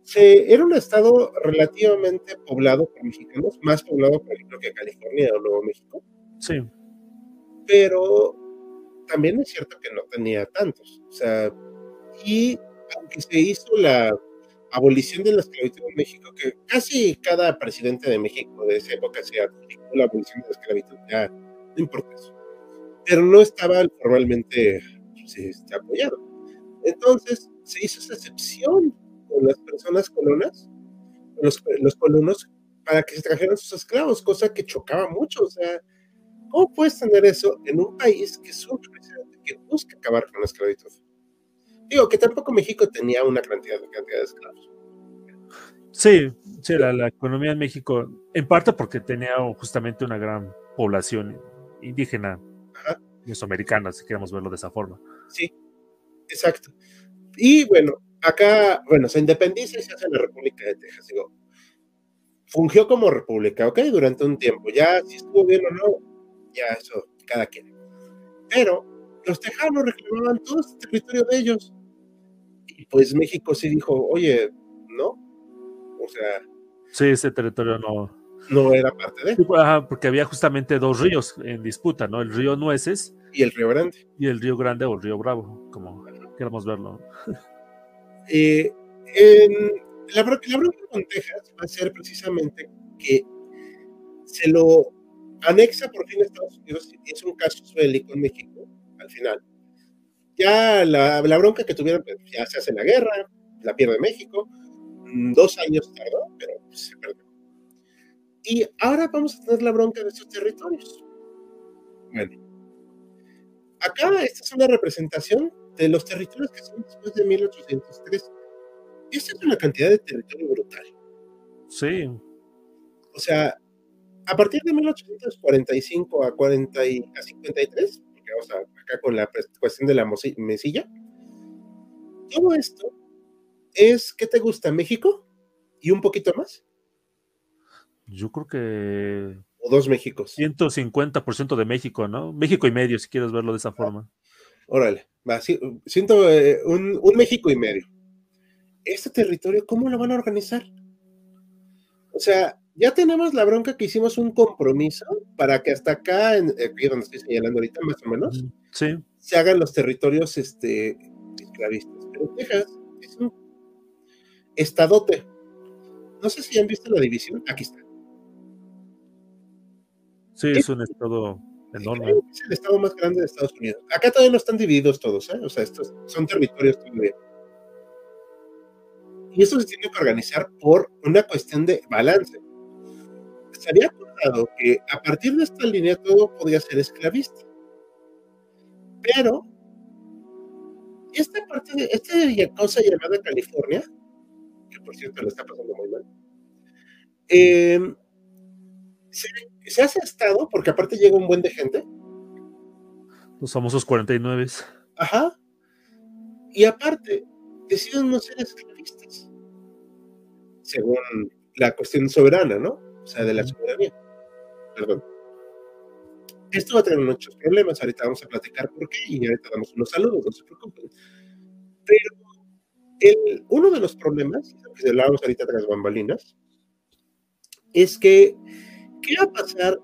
Speaker 1: Se, era un estado relativamente poblado por mexicanos, más poblado, por ejemplo, que California o Nuevo México.
Speaker 2: Sí.
Speaker 1: Pero también es cierto que no tenía tantos. O sea, y aunque se hizo la abolición de la esclavitud en México, que casi cada presidente de México de esa época se adjudicó la abolición de la esclavitud, ya no importa eso pero no estaba formalmente este, apoyado. Entonces se hizo esa excepción con las personas colonas, los, los colonos, para que se trajeran sus esclavos, cosa que chocaba mucho. O sea, ¿cómo puedes tener eso en un país que surge que busca acabar con la esclavitud? Digo que tampoco México tenía una cantidad, de, cantidad de esclavos.
Speaker 2: Sí, sí, la, la, economía en México, en parte porque tenía justamente una gran población indígena mesoamericana, si queremos verlo de esa forma.
Speaker 1: Sí, exacto. Y bueno, acá, bueno, se independiza y se hace la República de Texas. Digo, fungió como república, ¿ok? Durante un tiempo. Ya si estuvo bien o no, ya eso, cada quien. Pero los tejanos reclamaban todo este territorio de ellos. Y pues México sí dijo, oye, ¿no? O sea...
Speaker 2: Sí, ese territorio no,
Speaker 1: no era parte de.
Speaker 2: porque había justamente dos ríos en disputa, ¿no? El río Nueces.
Speaker 1: Y el río Grande.
Speaker 2: Y el río Grande o el río Bravo, como queramos verlo.
Speaker 1: Eh, en la, la bronca con Texas va a ser precisamente que se lo anexa por fin Estados Unidos y es un caso bélico en México, al final. Ya la, la bronca que tuvieron, pues, ya se hace la guerra, la pierde México, mm, dos años tardó, pero se perdió. Y ahora vamos a tener la bronca de estos territorios. Bueno, acá esta es una representación de los territorios que son después de 1803. Esta es una cantidad de territorio brutal.
Speaker 2: Sí.
Speaker 1: O sea, a partir de 1845 a, 40 y, a 53, porque vamos a, acá con la cuestión de la mesilla, todo esto es, ¿qué te gusta? ¿México? ¿Y un poquito más?
Speaker 2: Yo creo que.
Speaker 1: O dos Méxicos.
Speaker 2: 150% de México, ¿no? México y medio, si quieres verlo de esa forma.
Speaker 1: Órale, va, siento eh, un, un, México y medio. ¿Este territorio cómo lo van a organizar? O sea, ya tenemos la bronca que hicimos un compromiso para que hasta acá, en, aquí donde estoy señalando ahorita, más o menos,
Speaker 2: sí.
Speaker 1: se hagan los territorios este, esclavistas. Pero Texas es un estadote. No sé si han visto la división. Aquí está.
Speaker 2: Sí, es un estado enorme.
Speaker 1: Es el estado más grande de Estados Unidos. Acá todavía no están divididos todos, ¿eh? O sea, estos son territorios todavía. Y eso se tiene que organizar por una cuestión de balance. Se había acordado que a partir de esta línea todo podía ser esclavista. Pero esta parte de esta cosa llamada California, que por cierto le está pasando muy mal, eh, se se hace estado, porque aparte llega un buen de gente.
Speaker 2: Los famosos 49.
Speaker 1: Ajá. Y aparte, deciden no ser esclavistas, según la cuestión soberana, ¿no? O sea, de la soberanía. Perdón. Esto va a tener muchos problemas, ahorita vamos a platicar por qué y ahorita damos unos saludos, no se preocupen. Pero el, uno de los problemas, que hablábamos ahorita tras bambalinas, es que, ¿qué va a pasar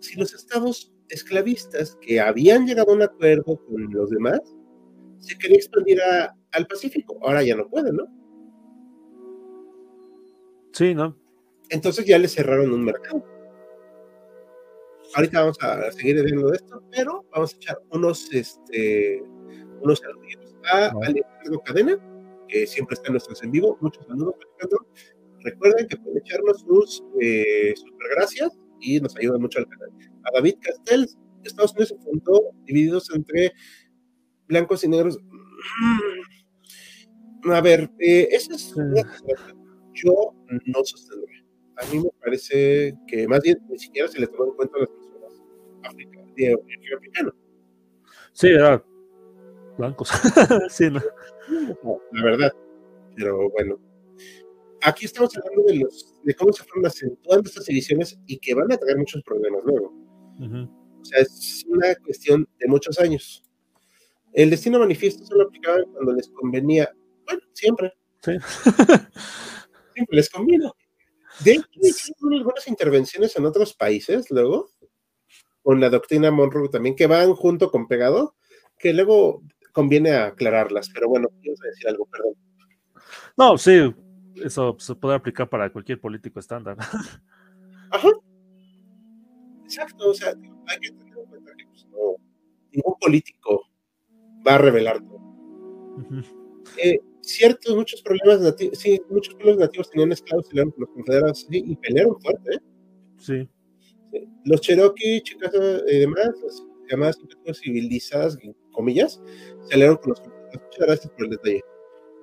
Speaker 1: si los estados esclavistas que habían llegado a un acuerdo con los demás se querían expandir al Pacífico? Ahora ya no pueden, ¿no?
Speaker 2: Sí, ¿no?
Speaker 1: Entonces ya les cerraron un mercado. Ahorita vamos a seguir viendo de esto, pero vamos a echar unos, este, unos saludos a Alejandro Cadena, que siempre está en nuestros en vivo. Muchos saludos, Alejandro. Recuerden que pueden echarnos sus eh, super gracias y nos ayudan mucho al canal. A David Castells, Estados Unidos se fundó divididos entre blancos y negros. A ver, eh, esa es una yo no sostendré. A mí me parece que más bien ni siquiera se le tomó en cuenta a las personas africanas, de origen africano.
Speaker 2: Sí, era blancos. sí, no.
Speaker 1: La verdad. Pero bueno. Aquí estamos hablando de, los, de cómo se fueron acentuando estas ediciones y que van a traer muchos problemas luego. O sea, es una cuestión de muchos años. El destino manifiesto solo aplicaban cuando les convenía. Bueno, siempre. Sí. siempre les convino. De hecho, hicieron algunas intervenciones en otros países luego, con la doctrina Monroe también, que van junto con pegado, que luego conviene aclararlas. Pero bueno, quiero decir algo, perdón.
Speaker 2: No, sí, eso se puede aplicar para cualquier político estándar.
Speaker 1: Ajá. Exacto, o sea, hay que tener en cuenta que pues, no, ningún político va a revelar todo. eh, ciertos, muchos problemas nativos, sí, muchos pueblos nativos tenían esclavos y los confederados sí, y pelearon fuerte, ¿eh?
Speaker 2: Sí.
Speaker 1: Los Cherokee, chicas y demás, las llamadas civilizadas, comillas, se aliaron con los confederados. Muchas gracias por el detalle.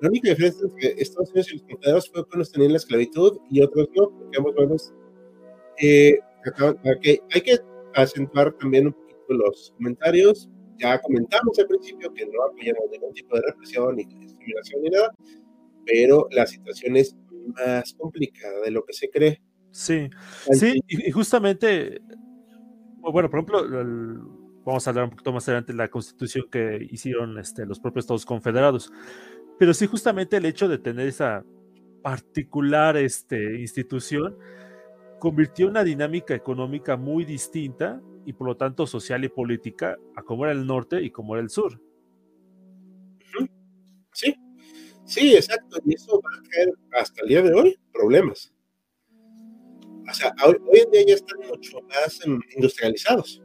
Speaker 1: La única diferencia es que Estados Unidos y los confederados fue que unos tenían la esclavitud y otros no, porque ambos bandos eh, hay que acentuar también un poquito los comentarios ya comentamos al principio que no apoyamos ningún tipo de represión ni discriminación ni nada, pero la situación es más complicada de lo que se cree.
Speaker 2: Sí, sí, y, justamente, bueno, por ejemplo, vamos a hablar un poquito más adelante de la constitución que hicieron este, los propios Estados Confederados, pero sí, justamente el hecho de tener esa particular este, institución convirtió una dinámica económica muy distinta y por lo tanto social y política a cómo era el norte y cómo era el sur.
Speaker 1: Sí, sí, exacto. Y eso va a traer hasta el día de hoy problemas. O sea, hoy, en día ya están mucho más industrializados,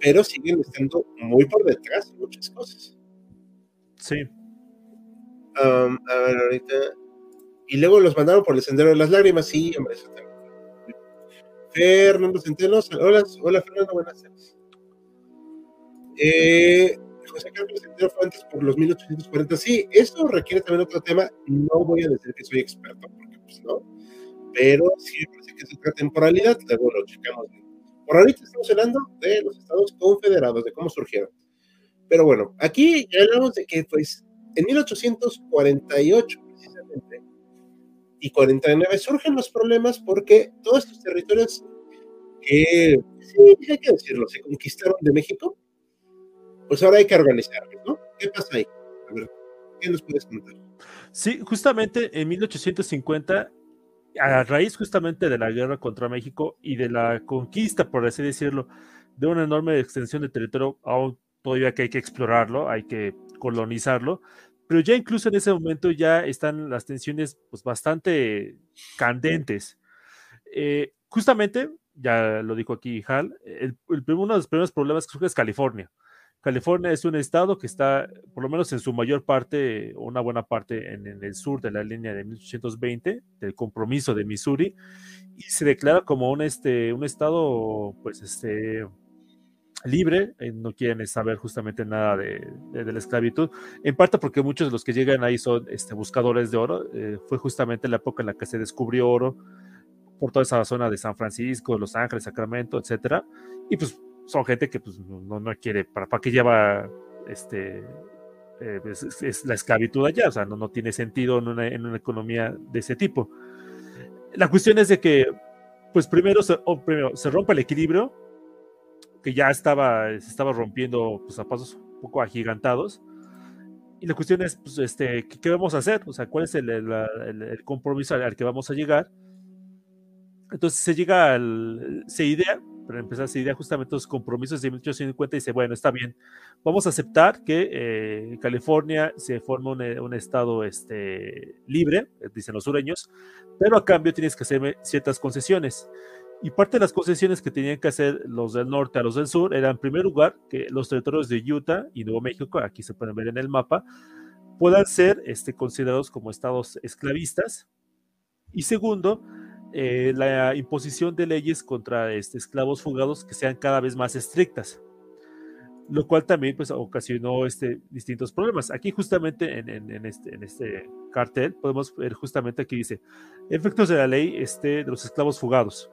Speaker 1: pero siguen estando muy por detrás de muchas cosas.
Speaker 2: Sí.
Speaker 1: Um, a ver, ahorita. Y luego los mandaron por el sendero de las lágrimas. Sí, hombre, eso también Fernando Centenos. Hola, hola Fernando, buenas tardes. Eh, José Carlos Centeno fue antes por los 1840. Sí, esto requiere también otro tema. No voy a decir que soy experto, porque pues no. Pero sí parece que es otra temporalidad. Luego lo checamos. Por ahorita estamos hablando de los Estados Confederados, de cómo surgieron. Pero bueno, aquí ya hablamos de que, pues, en 1848, precisamente, y 49 surgen los problemas porque todos estos territorios que, sí, hay que decirlo, se conquistaron de México, pues ahora hay que organizarlos, ¿no? ¿Qué pasa ahí? A ver, ¿qué nos puedes contar?
Speaker 2: Sí, justamente en 1850, a raíz justamente de la guerra contra México y de la conquista, por así decirlo, de una enorme extensión de territorio, aún todavía que hay que explorarlo, hay que colonizarlo, pero ya incluso en ese momento ya están las tensiones pues, bastante candentes. Eh, justamente, ya lo dijo aquí Hal, el, uno de los primeros problemas que surge es California. California es un estado que está, por lo menos en su mayor parte, una buena parte en, en, el sur de la línea de 1820, del compromiso de Missouri, y se declara como un, este, un estado, pues, este, libre, eh, no quieren saber justamente nada de, la esclavitud, en parte porque muchos de los que llegan ahí son este, buscadores de oro, eh, fue justamente la época en la que se descubrió oro por toda esa zona de San Francisco, Los Ángeles, Sacramento, etcétera, y pues son gente que pues no, no quiere, ¿para, para qué lleva este, eh, pues, es, la esclavitud allá, o sea, no, tiene sentido en una, economía de ese tipo. La cuestión es de que, pues primero se, primero, se rompe el equilibrio, que ya estaba, se estaba rompiendo pues, a pasos un poco agigantados, y la cuestión es, pues, este, ¿qué, vamos a hacer? O sea, ¿cuál es el, el, compromiso al, que vamos a llegar? Entonces se llega al, se idea, para empezar, se idea justamente los compromisos de 1850 y dice, bueno, está bien, vamos a aceptar que eh, California se forma un, un, estado este, libre, dicen los sureños, pero a cambio tienes que hacerme ciertas concesiones. Y parte de las concesiones que tenían que hacer los del norte a los del sur era, en primer lugar, que los territorios de Utah y Nuevo México, aquí se pueden ver en el mapa, puedan ser este, considerados como estados esclavistas. Y segundo, eh, la imposición de leyes contra este, esclavos fugados que sean cada vez más estrictas, lo cual también pues, ocasionó este, distintos problemas. Aquí justamente en, en, este, en este cartel podemos ver justamente aquí dice, efectos de la ley este, de los esclavos fugados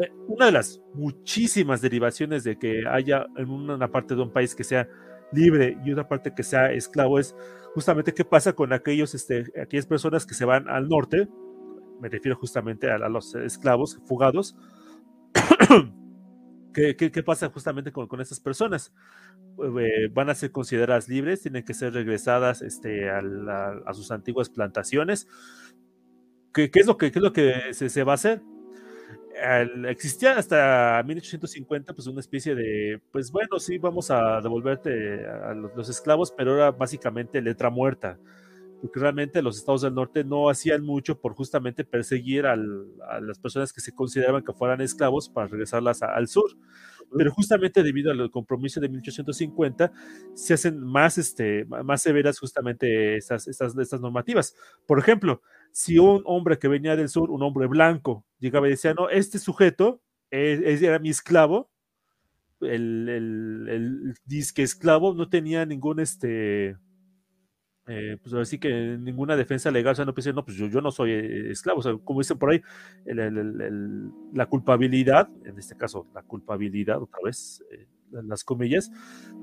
Speaker 2: eh, una de las muchísimas derivaciones de que haya en una parte de un país que sea libre y una parte que sea esclavo es justamente qué pasa con aquellos, este, aquellas personas que se van al norte, me refiero justamente a, los esclavos fugados, ¿Qué, ¿Qué, pasa justamente con, con estas personas? Eh, van a ser consideradas libres, tienen que ser regresadas este, a, a, sus antiguas plantaciones. ¿Qué, qué es lo que, qué es lo que se, se va a hacer? Existía hasta 1850 pues una especie de, pues bueno, sí, vamos a devolverte a los, esclavos, pero era básicamente letra muerta, porque realmente los estados del norte no hacían mucho por justamente perseguir a las personas que se consideraban que fueran esclavos para regresarlas al sur. Pero justamente debido al compromiso de 1850 se hacen más, este, más severas justamente estas, estas, estas normativas. Por ejemplo, si un hombre que venía del sur, un hombre blanco, llegaba y decía, no, este sujeto era mi esclavo, el, el, disque esclavo no tenía ningún, este, eh, pues así que ninguna defensa legal, o sea, no pensé, no, pues yo, yo no soy eh, esclavo, o sea, como dicen por ahí, la culpabilidad, en este caso, la culpabilidad, otra vez, eh, las comillas,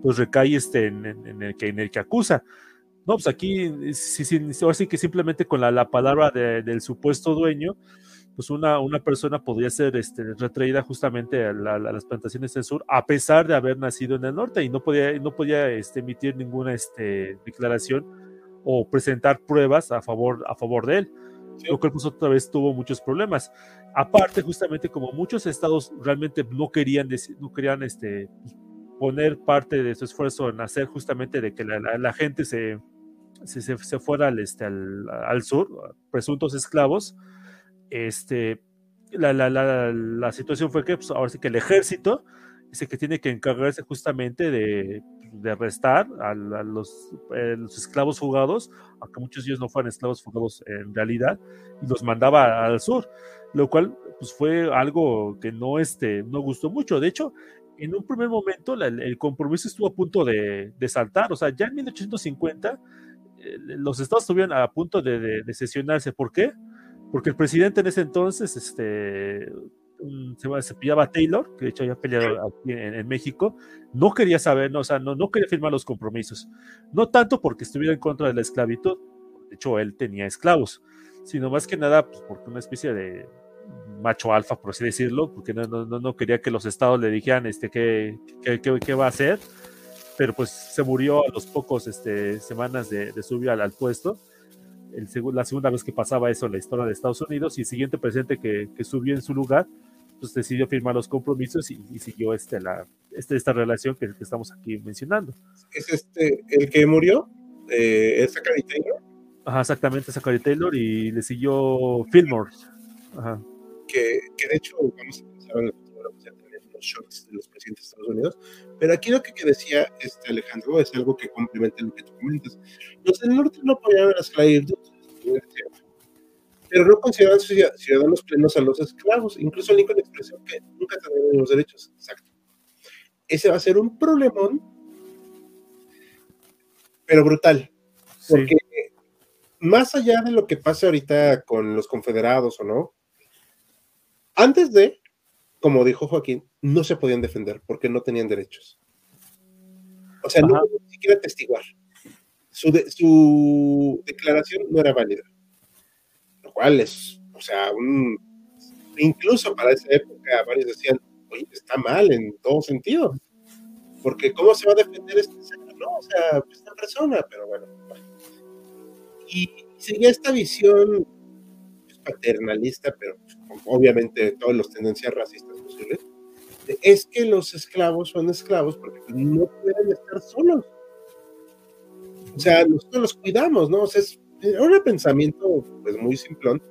Speaker 2: pues recae este, en, el que, en el que acusa. No, pues aquí, sí, sí, sí que simplemente con la, palabra del supuesto dueño, pues una, una persona podría ser este, retraída justamente a, las plantaciones del sur, a pesar de haber nacido en el norte y no podía, no podía este, emitir ninguna este, declaración o presentar pruebas a favor, a favor de él. Lo cual pues otra vez tuvo muchos problemas. Aparte, justamente como muchos estados realmente no querían, no querían este, poner parte de su esfuerzo en hacer justamente de que la gente se, si se, fuera al, este, al, sur, presuntos esclavos, este, la, la, la, la situación fue que pues, ahora sí que el ejército el que tiene que encargarse justamente de, de arrestar a, los, eh, los, esclavos fugados, aunque muchos de ellos no fueran esclavos fugados en realidad, y los mandaba al sur, lo cual pues, fue algo que no, este, no gustó mucho. De hecho, en un primer momento el compromiso estuvo a punto de, de saltar, o sea, ya en 1850 los estados estuvieron a punto de, sesionarse. ¿Por qué? Porque el presidente en ese entonces, este, se, se pillaba Taylor, que de hecho había peleado aquí en, México, no quería saber, no, o sea, no, no quería firmar los compromisos. No tanto porque estuviera en contra de la esclavitud, de hecho él tenía esclavos, sino más que nada pues, porque una especie de macho alfa, por así decirlo, porque no, no, no quería que los estados le dijeran este, qué, qué, qué, qué va a hacer pero pues se murió a los pocos este, semanas de, de subir al, puesto. El, la segunda vez que pasaba eso en la historia de Estados Unidos y el siguiente presidente que, que subió en su lugar, pues decidió firmar los compromisos y, siguió este, la, este, esta relación que, que, estamos aquí mencionando.
Speaker 1: ¿Es este el que murió? Eh, ¿Es Zachary Taylor?
Speaker 2: Ajá, exactamente, Zachary Taylor y le siguió Fillmore. Ajá.
Speaker 1: Que, que de hecho, vamos a pensar en shorts de los presidentes de Estados Unidos. Pero aquí lo que decía este Alejandro es algo que complementa lo que tú comentas. Los del norte no apoyaban a la esclavitud, pero no consideraban ciudadanos plenos a los esclavos. Incluso Lincoln expresó que nunca tendrían los derechos. Exacto. Ese va a ser un problemón, pero brutal. Porque más allá de lo que pase ahorita con los confederados o no, antes de como dijo Joaquín, no se podían defender porque no tenían derechos. O sea, no ni siquiera testiguar. Su, su declaración no era válida. Lo cual es, o sea, un, incluso para esa época varios decían, oye, está mal en todo sentido. Porque ¿cómo se va a defender este ser? No, o sea, esta persona, pero bueno. Y seguía esta visión paternalista, pero obviamente todas las tendencias racistas posibles, es que los esclavos son esclavos porque no pueden estar solos. O sea, nosotros los cuidamos, ¿no? O sea, es un pensamiento pues muy simplón.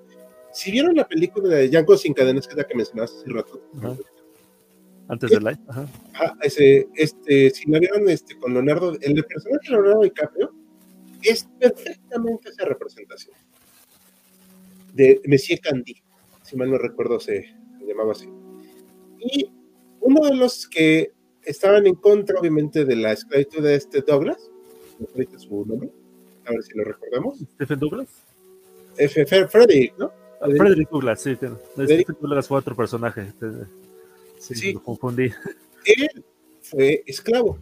Speaker 1: Si vieron la película de Django sin cadenas, que es la que mencionaste hace rato,
Speaker 2: antes del live,
Speaker 1: ese, este, si la vieron este, con Leonardo, el personaje de Leonardo DiCaprio es perfectamente esa representación de Monsieur Candy, si mal no recuerdo se, llamaba así. Y uno de los que estaban en contra, obviamente, de la esclavitud de este Douglas, ¿no su nombre? A ver si lo recordamos.
Speaker 2: ¿Stephen Douglas?
Speaker 1: F. Frederick, ¿no?
Speaker 2: Ah, Frederick Douglas, sí. Stephen Douglas fue otro personaje. Sí, sí. Lo confundí.
Speaker 1: Él fue esclavo.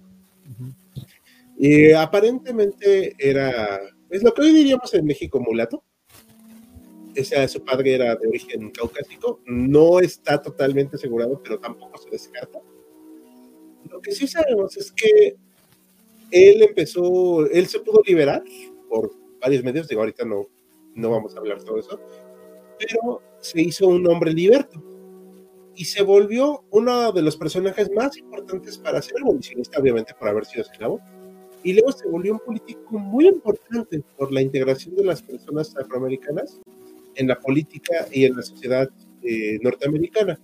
Speaker 1: Y aparentemente era, es lo que hoy diríamos en México mulato ese, su padre era de origen caucásico, no está totalmente asegurado, pero tampoco se descarta. Lo que sí sabemos es que él empezó, él se pudo liberar por varios medios, digo, ahorita no, no vamos a hablar todo eso, pero se hizo un hombre liberto y se volvió uno de los personajes más importantes para ser abolicionista, obviamente por haber sido esclavo, y luego se volvió un político muy importante por la integración de las personas afroamericanas en la política y en la sociedad eh, norteamericana.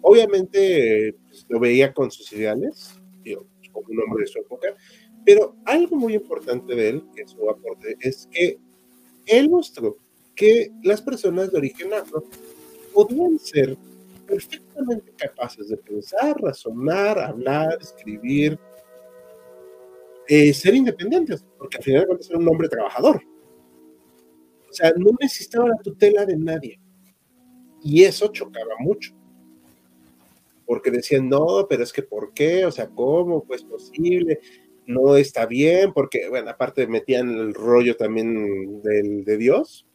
Speaker 1: Obviamente pues, lo veía con sus ideales, como un hombre de su época, pero algo muy importante de él, que su aporte, es que él mostró que las personas de origen afro podían ser perfectamente capaces de pensar, razonar, hablar, escribir, eh, ser independientes, porque al final de cuentas era un hombre trabajador. O sea, no necesitaba la tutela de nadie. Y eso chocaba mucho. Porque decían, no, pero es que ¿por qué? O sea, ¿cómo? Pues posible. No está bien, porque, bueno, aparte metían el rollo también del, de Dios.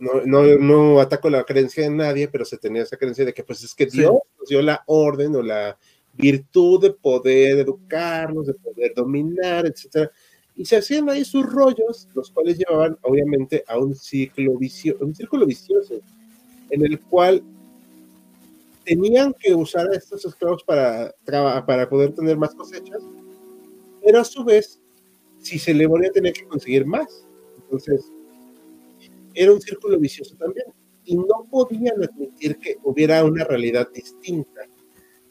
Speaker 1: No, no, no ataco la creencia de nadie, pero se tenía esa creencia de que, pues es que Dios nos dio la orden o la virtud de poder educarnos, de poder dominar, etcétera y se hacían ahí sus rollos, los cuales llevaban obviamente a un ciclo vicioso, un círculo vicioso, en el cual tenían que usar a estos esclavos para, para poder tener más cosechas, pero a su vez, si se le volvía, tenía que conseguir más. Entonces, era un círculo vicioso también. Y no podían admitir que hubiera una realidad distinta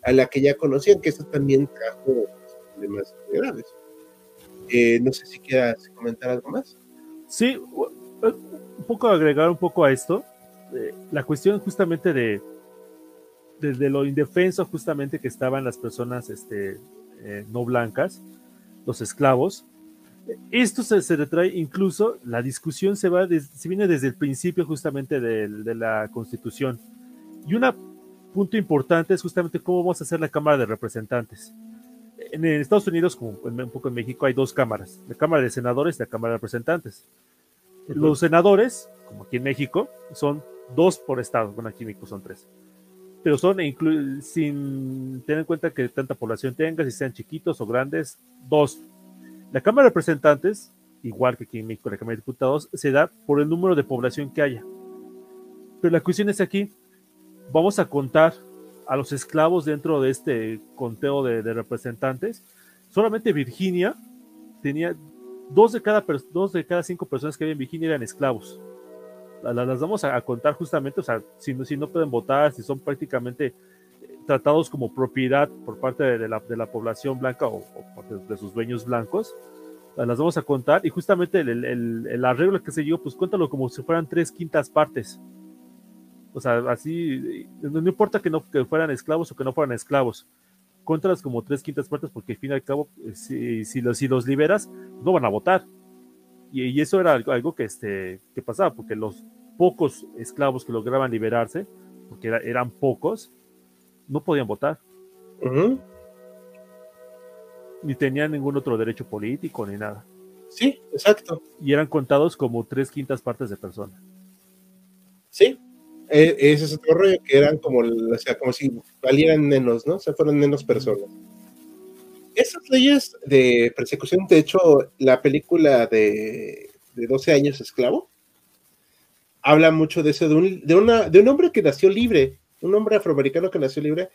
Speaker 1: a la que ya conocían, que eso también trajo problemas graves. Eh, no sé si quieras comentar algo más.
Speaker 2: Sí, un poco agregar un poco a esto. Eh, la cuestión justamente de desde lo indefenso justamente que estaban las personas este, eh, no blancas, los esclavos. Esto se, se, retrae incluso, la discusión se, va se viene desde el principio justamente de, de la constitución. Y un punto importante es justamente cómo vamos a hacer la Cámara de Representantes en Estados Unidos, como un poco en México, hay dos cámaras, la Cámara de Senadores y la Cámara de Representantes. Los senadores, como aquí en México, son dos por estado, bueno, aquí en México son tres, pero son sin tener en cuenta que tanta población tenga, si sean chiquitos o grandes, dos. La Cámara de Representantes, igual que aquí en México la Cámara de Diputados, se da por el número de población que haya. Pero la cuestión es aquí, vamos a contar a los esclavos dentro de este conteo de, representantes. Solamente Virginia tenía dos de cada, dos de cada cinco personas que había en Virginia eran esclavos. Las, vamos a, contar justamente, o sea, si no, si no pueden votar, si son prácticamente eh, tratados como propiedad por parte de la, de la población blanca o, de, sus dueños blancos, las vamos a contar y justamente el, el, el, arreglo que se dio, pues cuéntalo como si fueran tres quintas partes o sea, así, no, importa que no que fueran esclavos o que no fueran esclavos, contras como tres quintas partes, porque al fin y al cabo, eh, si, si, los, si los liberas, no van a votar. Y, eso era algo, que, este, que pasaba, porque los pocos esclavos que lograban liberarse, porque eran pocos, no podían votar. ni tenían ningún otro derecho político ni nada.
Speaker 1: Sí, exacto.
Speaker 2: Y eran contados como tres quintas partes de personas.
Speaker 1: Sí, e, ese es otro rollo, que eran como, o sea, como si valieran menos, ¿no? O sea, fueron menos personas. Esas leyes de persecución, de hecho, la película de, de 12 años esclavo, habla mucho de eso, de un, de, una, de un hombre que nació libre, un hombre afroamericano que nació libre,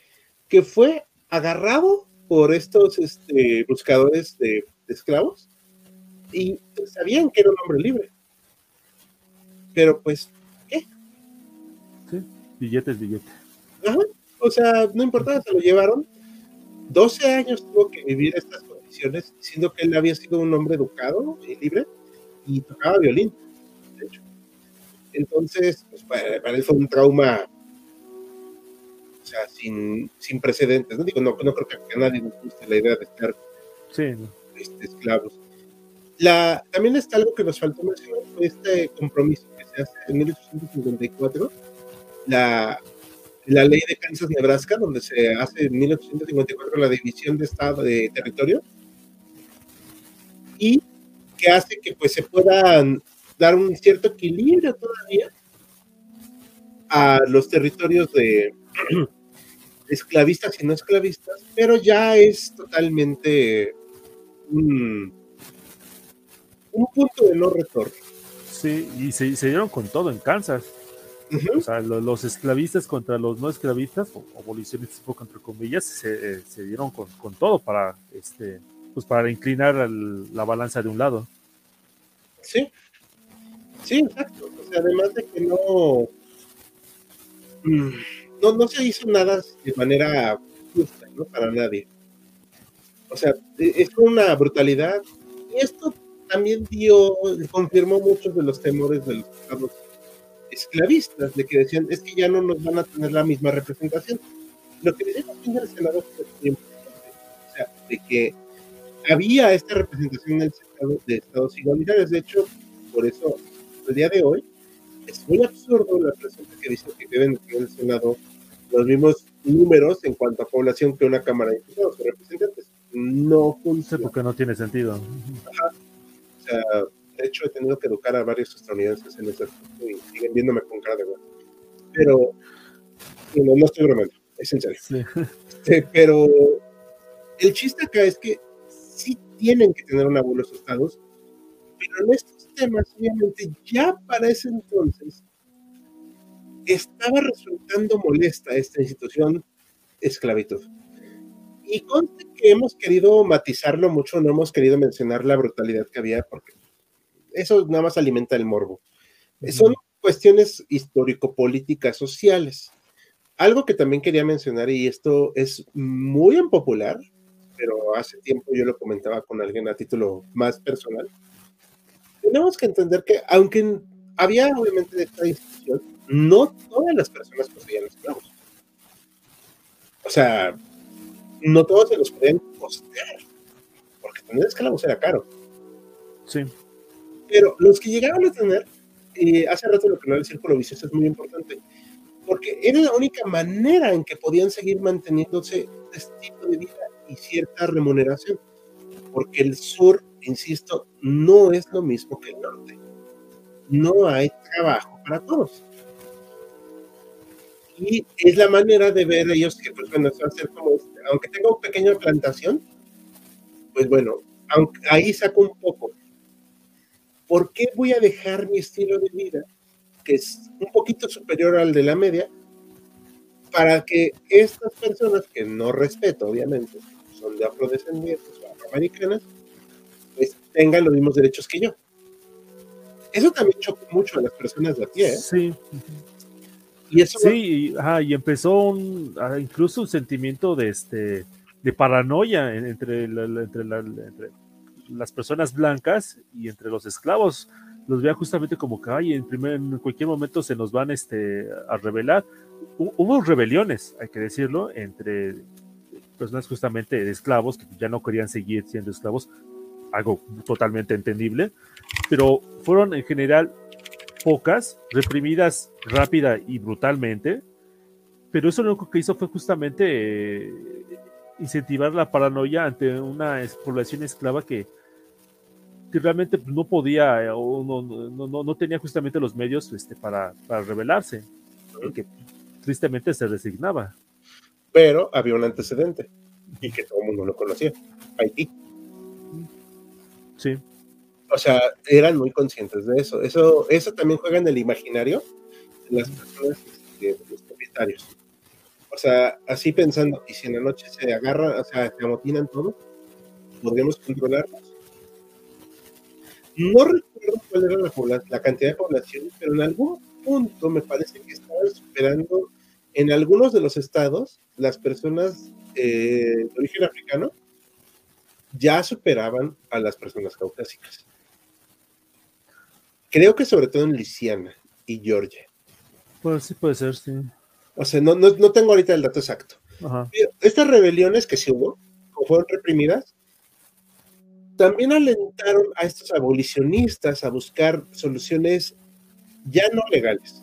Speaker 1: que fue agarrado por estos este, buscadores de, esclavos y sabían que era un hombre libre. Pero pues.
Speaker 2: Sí, billetes, billetes.
Speaker 1: O sea, no importaba, se lo llevaron. 12 años tuvo que vivir estas condiciones, diciendo que él había sido un hombre educado y libre y tocaba violín, de hecho. Entonces, pues, para, para él fue un trauma o sea, sin, sin precedentes. No digo, no, no creo que a nadie nos guste la idea de estar este, esclavos. La, también está algo que nos faltó mencionar, fue este compromiso que se hace en 1854, la, la ley de Kansas-Nebraska, donde se hace en 1854 la división de estado de territorio, y que hace que pues se puedan dar un cierto equilibrio todavía a los territorios de, esclavistas y no esclavistas, pero ya es totalmente un, punto de no retorno.
Speaker 2: Sí, y se, dieron con todo en Kansas. O sea, los, esclavistas contra los no esclavistas, o abolicionistas, contra comillas, se, se dieron con, todo para, este, pues para inclinar la balanza de un lado.
Speaker 1: Sí, sí, exacto. O sea, además de que no. Mm, no, se hizo nada de manera justa, ¿no? Para nadie. O sea, e, es una brutalidad. Y esto también dio, confirmó muchos de los temores de los estados esclavistas, de que decían, es que ya no nos van a tener la misma representación. Lo que decía el Senado fue o sea, de que había esta representación en el Senado de estados igualitarios. De hecho, por eso, el día de hoy, es muy absurdo la presencia que dice que deben tener el Senado los mismos números en cuanto a población que una Cámara de Diputados o representantes. No funciona.
Speaker 2: porque no tiene sentido.
Speaker 1: O sea, de hecho he tenido que educar a varios estadounidenses en ese aspecto y siguen viéndome con cara de bueno. Pero no, no estoy bromeando, es en serio. Este, pero el chiste acá es que sí tienen que tener un abuelo esos estados, pero en estos temas, obviamente, ya para ese entonces estaba resultando molesta esta institución esclavitud. Y conste que hemos querido matizarlo mucho, no hemos querido mencionar la brutalidad que había, porque eso nada más alimenta el morbo. Son cuestiones histórico-políticas sociales. Algo que también quería mencionar, y esto es muy impopular, pero hace tiempo yo lo comentaba con alguien a título más personal. Tenemos que entender que, aunque había obviamente esta institución, no todas las personas poseían esclavos. O sea, no todos se los podían costear, porque tener esclavos era caro.
Speaker 2: Sí.
Speaker 1: Pero los que llegaban a tener, eh, hace rato lo que no el círculo vicioso es muy importante, porque era la única manera en que podían seguir manteniéndose un estilo de vida y cierta remuneración, porque el sur, insisto, no es lo mismo que el norte. No hay trabajo para todos y es la manera de ver ellos que, pues bueno, se va a hacer como, este, aunque tenga una pequeña plantación, pues bueno, aunque, ahí saco un poco. ¿Por qué voy a dejar mi estilo de vida, que es un poquito superior al de la media, para que estas personas, que no respeto, obviamente, son de afrodescendientes o afroamericanas, pues tengan los mismos derechos que yo? Eso también choca mucho a las personas de aquí, ¿eh?
Speaker 2: Sí. Y sí, y empezó incluso un sentimiento de este de paranoia entre, entre, las personas blancas y entre los esclavos. Los veía justamente como que ay, en, primer, en cualquier momento se nos van este, a rebelar. Hubo rebeliones, hay que decirlo, entre personas justamente de esclavos que ya no querían seguir siendo esclavos, algo totalmente entendible, pero fueron en general pocas, reprimidas rápida y brutalmente, pero eso lo único que hizo fue justamente eh, incentivar la paranoia ante una población esclava que, que realmente no podía o no, no, no, tenía justamente los medios este, para, para rebelarse, que tristemente se resignaba.
Speaker 1: Pero había un antecedente y que todo el mundo lo conocía, Haití.
Speaker 2: Sí.
Speaker 1: O sea, eran muy conscientes de eso. Eso, eso también juega en el imaginario de las personas, este, de los propietarios. O sea, así pensando, y si en la noche se agarran, o sea, se amotinan todo, ¿podríamos controlarlos? No recuerdo cuál era la, la, cantidad de población, pero en algún punto me parece que estaban superando en algunos de los estados las personas eh, de origen africano ya superaban a las personas caucásicas. Creo que sobre todo en Luisiana y Georgia.
Speaker 2: Pues sí puede ser, sí.
Speaker 1: O sea, no, no, tengo ahorita el dato exacto. Estas rebeliones que se hubo, o fueron reprimidas, también alentaron a estos abolicionistas a buscar soluciones ya no legales,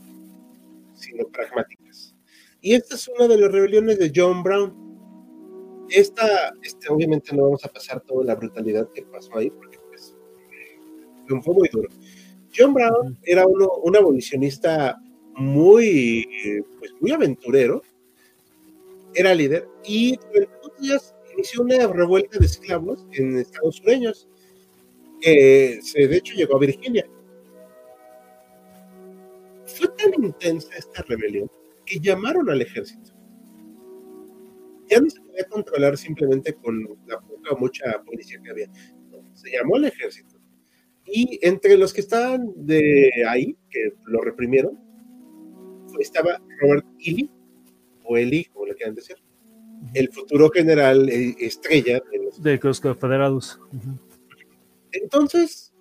Speaker 1: sino pragmáticas. Y esta es una de las rebeliones de John Brown. Esta, este, obviamente no vamos a pasar toda la brutalidad que pasó ahí, porque pues, fue muy duro. John Brown era uno, un abolicionista muy, pues, muy aventurero, era líder y durante días inició una revuelta de esclavos en Estados Unidos, que se, de hecho llegó a Virginia. Fue tan intensa esta rebelión que llamaron al ejército. Ya no se podía controlar simplemente con la poca o mucha policía que había. se llamó al ejército. Y entre los que estaban de ahí, que lo reprimieron, estaba Robert Ely, o Eli, como le quieran decir, el futuro general eh, estrella
Speaker 2: de los, confederados.
Speaker 1: Entonces,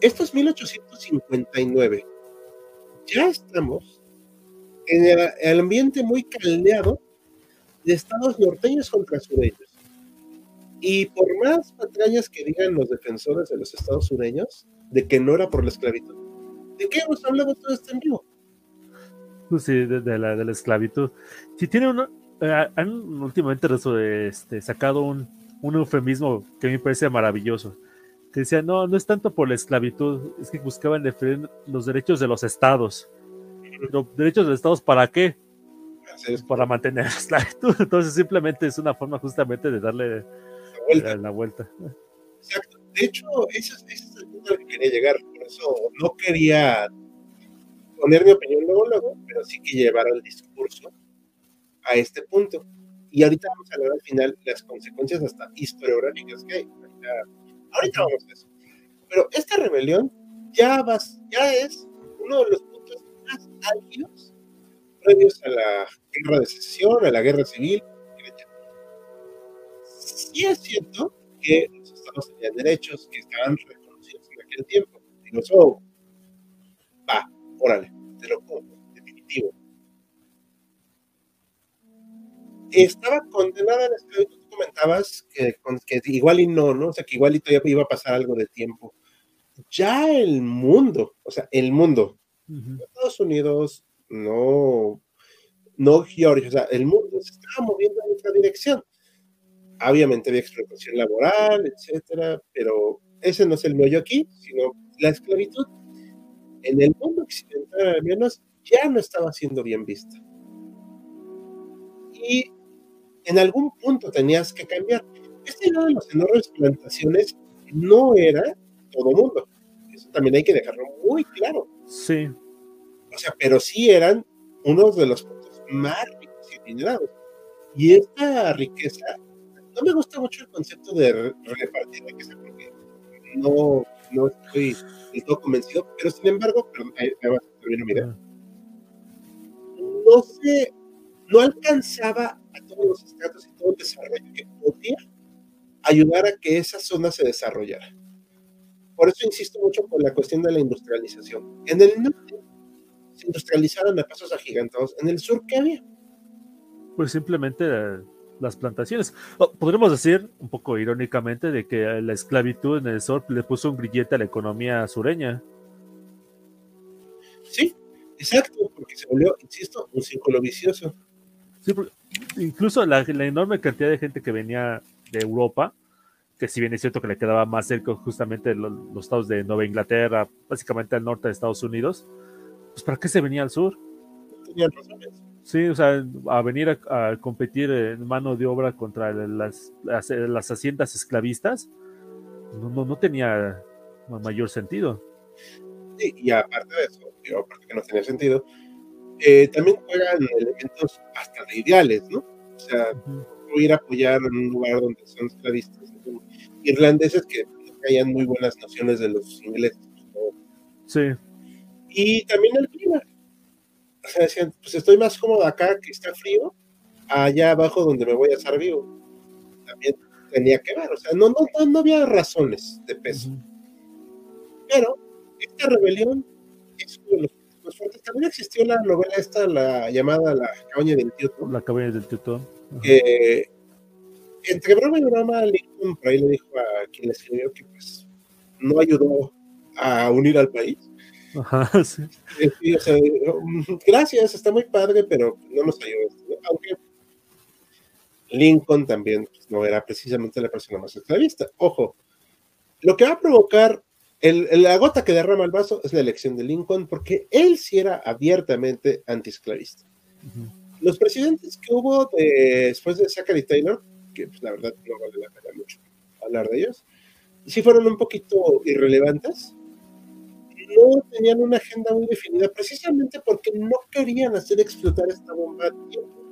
Speaker 1: estos 1859, ya estamos en el, ambiente muy caldeado de estados norteños contra sureños. Y por más patrañas que digan los defensores de los estados sureños de que no era por la esclavitud, ¿de qué hemos hablado todo este en vivo?
Speaker 2: Pues sí, de, la, de la esclavitud. Si tiene uno, eh, han últimamente este, sacado un, un eufemismo que a mí me parece maravilloso. Que decía, no, no es tanto por la esclavitud, es que buscaban defender los derechos de los estados. ¿Los derechos de los estados para qué? Para mantener la esclavitud. Entonces simplemente es una forma justamente de darle la vuelta.
Speaker 1: Exacto. De hecho, ese, es el punto al que quería llegar. Por eso no quería poner mi opinión luego, luego, pero sí que llevar el discurso a este punto. Y ahorita vamos a hablar al final las consecuencias hasta historiográficas que hay. Ahorita, vamos a eso. Pero esta rebelión ya, vas, ya es uno de los puntos más álgidos previos a la guerra de secesión, a la guerra civil. Sí es cierto que los estados tenían derechos que estaban reconocidos en aquel tiempo. Va, órale, te lo pongo, definitivo. Estaba condenada a la esclavitud, tú comentabas que, que, igual y no, ¿no? O sea, que igual y todavía iba a pasar algo de tiempo. Ya el mundo, o sea, el mundo, Estados Unidos, no, no Georgia, o sea, el mundo se estaba moviendo en otra dirección. Obviamente había explotación laboral, etcétera, pero ese no es el meollo aquí, sino la esclavitud en el mundo occidental al menos ya no estaba siendo bien vista. Y en algún punto tenías que cambiar. Este lado de las enormes plantaciones no era todo mundo. Eso también hay que dejarlo muy claro.
Speaker 2: Sí.
Speaker 1: O sea, pero sí eran uno de los puntos más ricos y adinerados. Y esta riqueza, no me gusta mucho el concepto de repartir riqueza porque no, no estoy todo convencido, pero sin embargo, perdón, ahí, va a no se, no alcanzaba a todos los estratos y todo el desarrollo que podía ayudar a que esa zona se desarrollara. Por eso insisto mucho con la cuestión de la industrialización. En el norte se industrializaron a pasos agigantados. En el sur, ¿qué había?
Speaker 2: Pues simplemente las plantaciones. podríamos decir, un poco irónicamente, de que la esclavitud en el sur le puso un grillete a la economía sureña.
Speaker 1: Sí, exacto, porque se volvió, insisto, un círculo vicioso.
Speaker 2: Sí, incluso la, enorme cantidad de gente que venía de Europa, que si bien es cierto que le quedaba más cerca justamente los, estados de Nueva Inglaterra, básicamente al norte de Estados Unidos, pues ¿para qué se venía al sur? Sí, o sea, a venir a, competir en mano de obra contra las, las, haciendas esclavistas, no, no, tenía mayor sentido.
Speaker 1: Sí, y aparte de eso, digo, aparte que no tenía sentido, eh, también juegan elementos hasta de ideales, ¿no? O sea, ir a apoyar en un lugar donde son esclavistas irlandeses que hayan muy buenas nociones de los ingleses.
Speaker 2: Sí.
Speaker 1: Y también el clima. O sea, decían, pues estoy más cómodo acá que está frío, allá abajo donde me voy a estar vivo. También tenía que ver, o sea, no, no, no, había razones de peso. Pero esta rebelión es uno de los también existió la novela esta, la llamada La cabaña del tío
Speaker 2: La cabaña del tío
Speaker 1: Que entre broma y broma, Lincoln por ahí le dijo a quien le escribió que pues no ayudó a unir al país.
Speaker 2: Ajá, sí.
Speaker 1: o sea, gracias, está muy padre, pero no nos ayudó. Aunque Lincoln también pues, no era precisamente la persona más esclavista. Ojo, lo que va a provocar la gota que derrama el vaso es la elección de Lincoln, porque él sí era abiertamente antiesclavista. Los presidentes que hubo después de Zachary Taylor, que pues, la verdad no vale la pena mucho hablar de ellos, sí fueron un poquito irrelevantes. No tenían una agenda muy definida, precisamente porque no querían hacer explotar esta bomba a tiempo.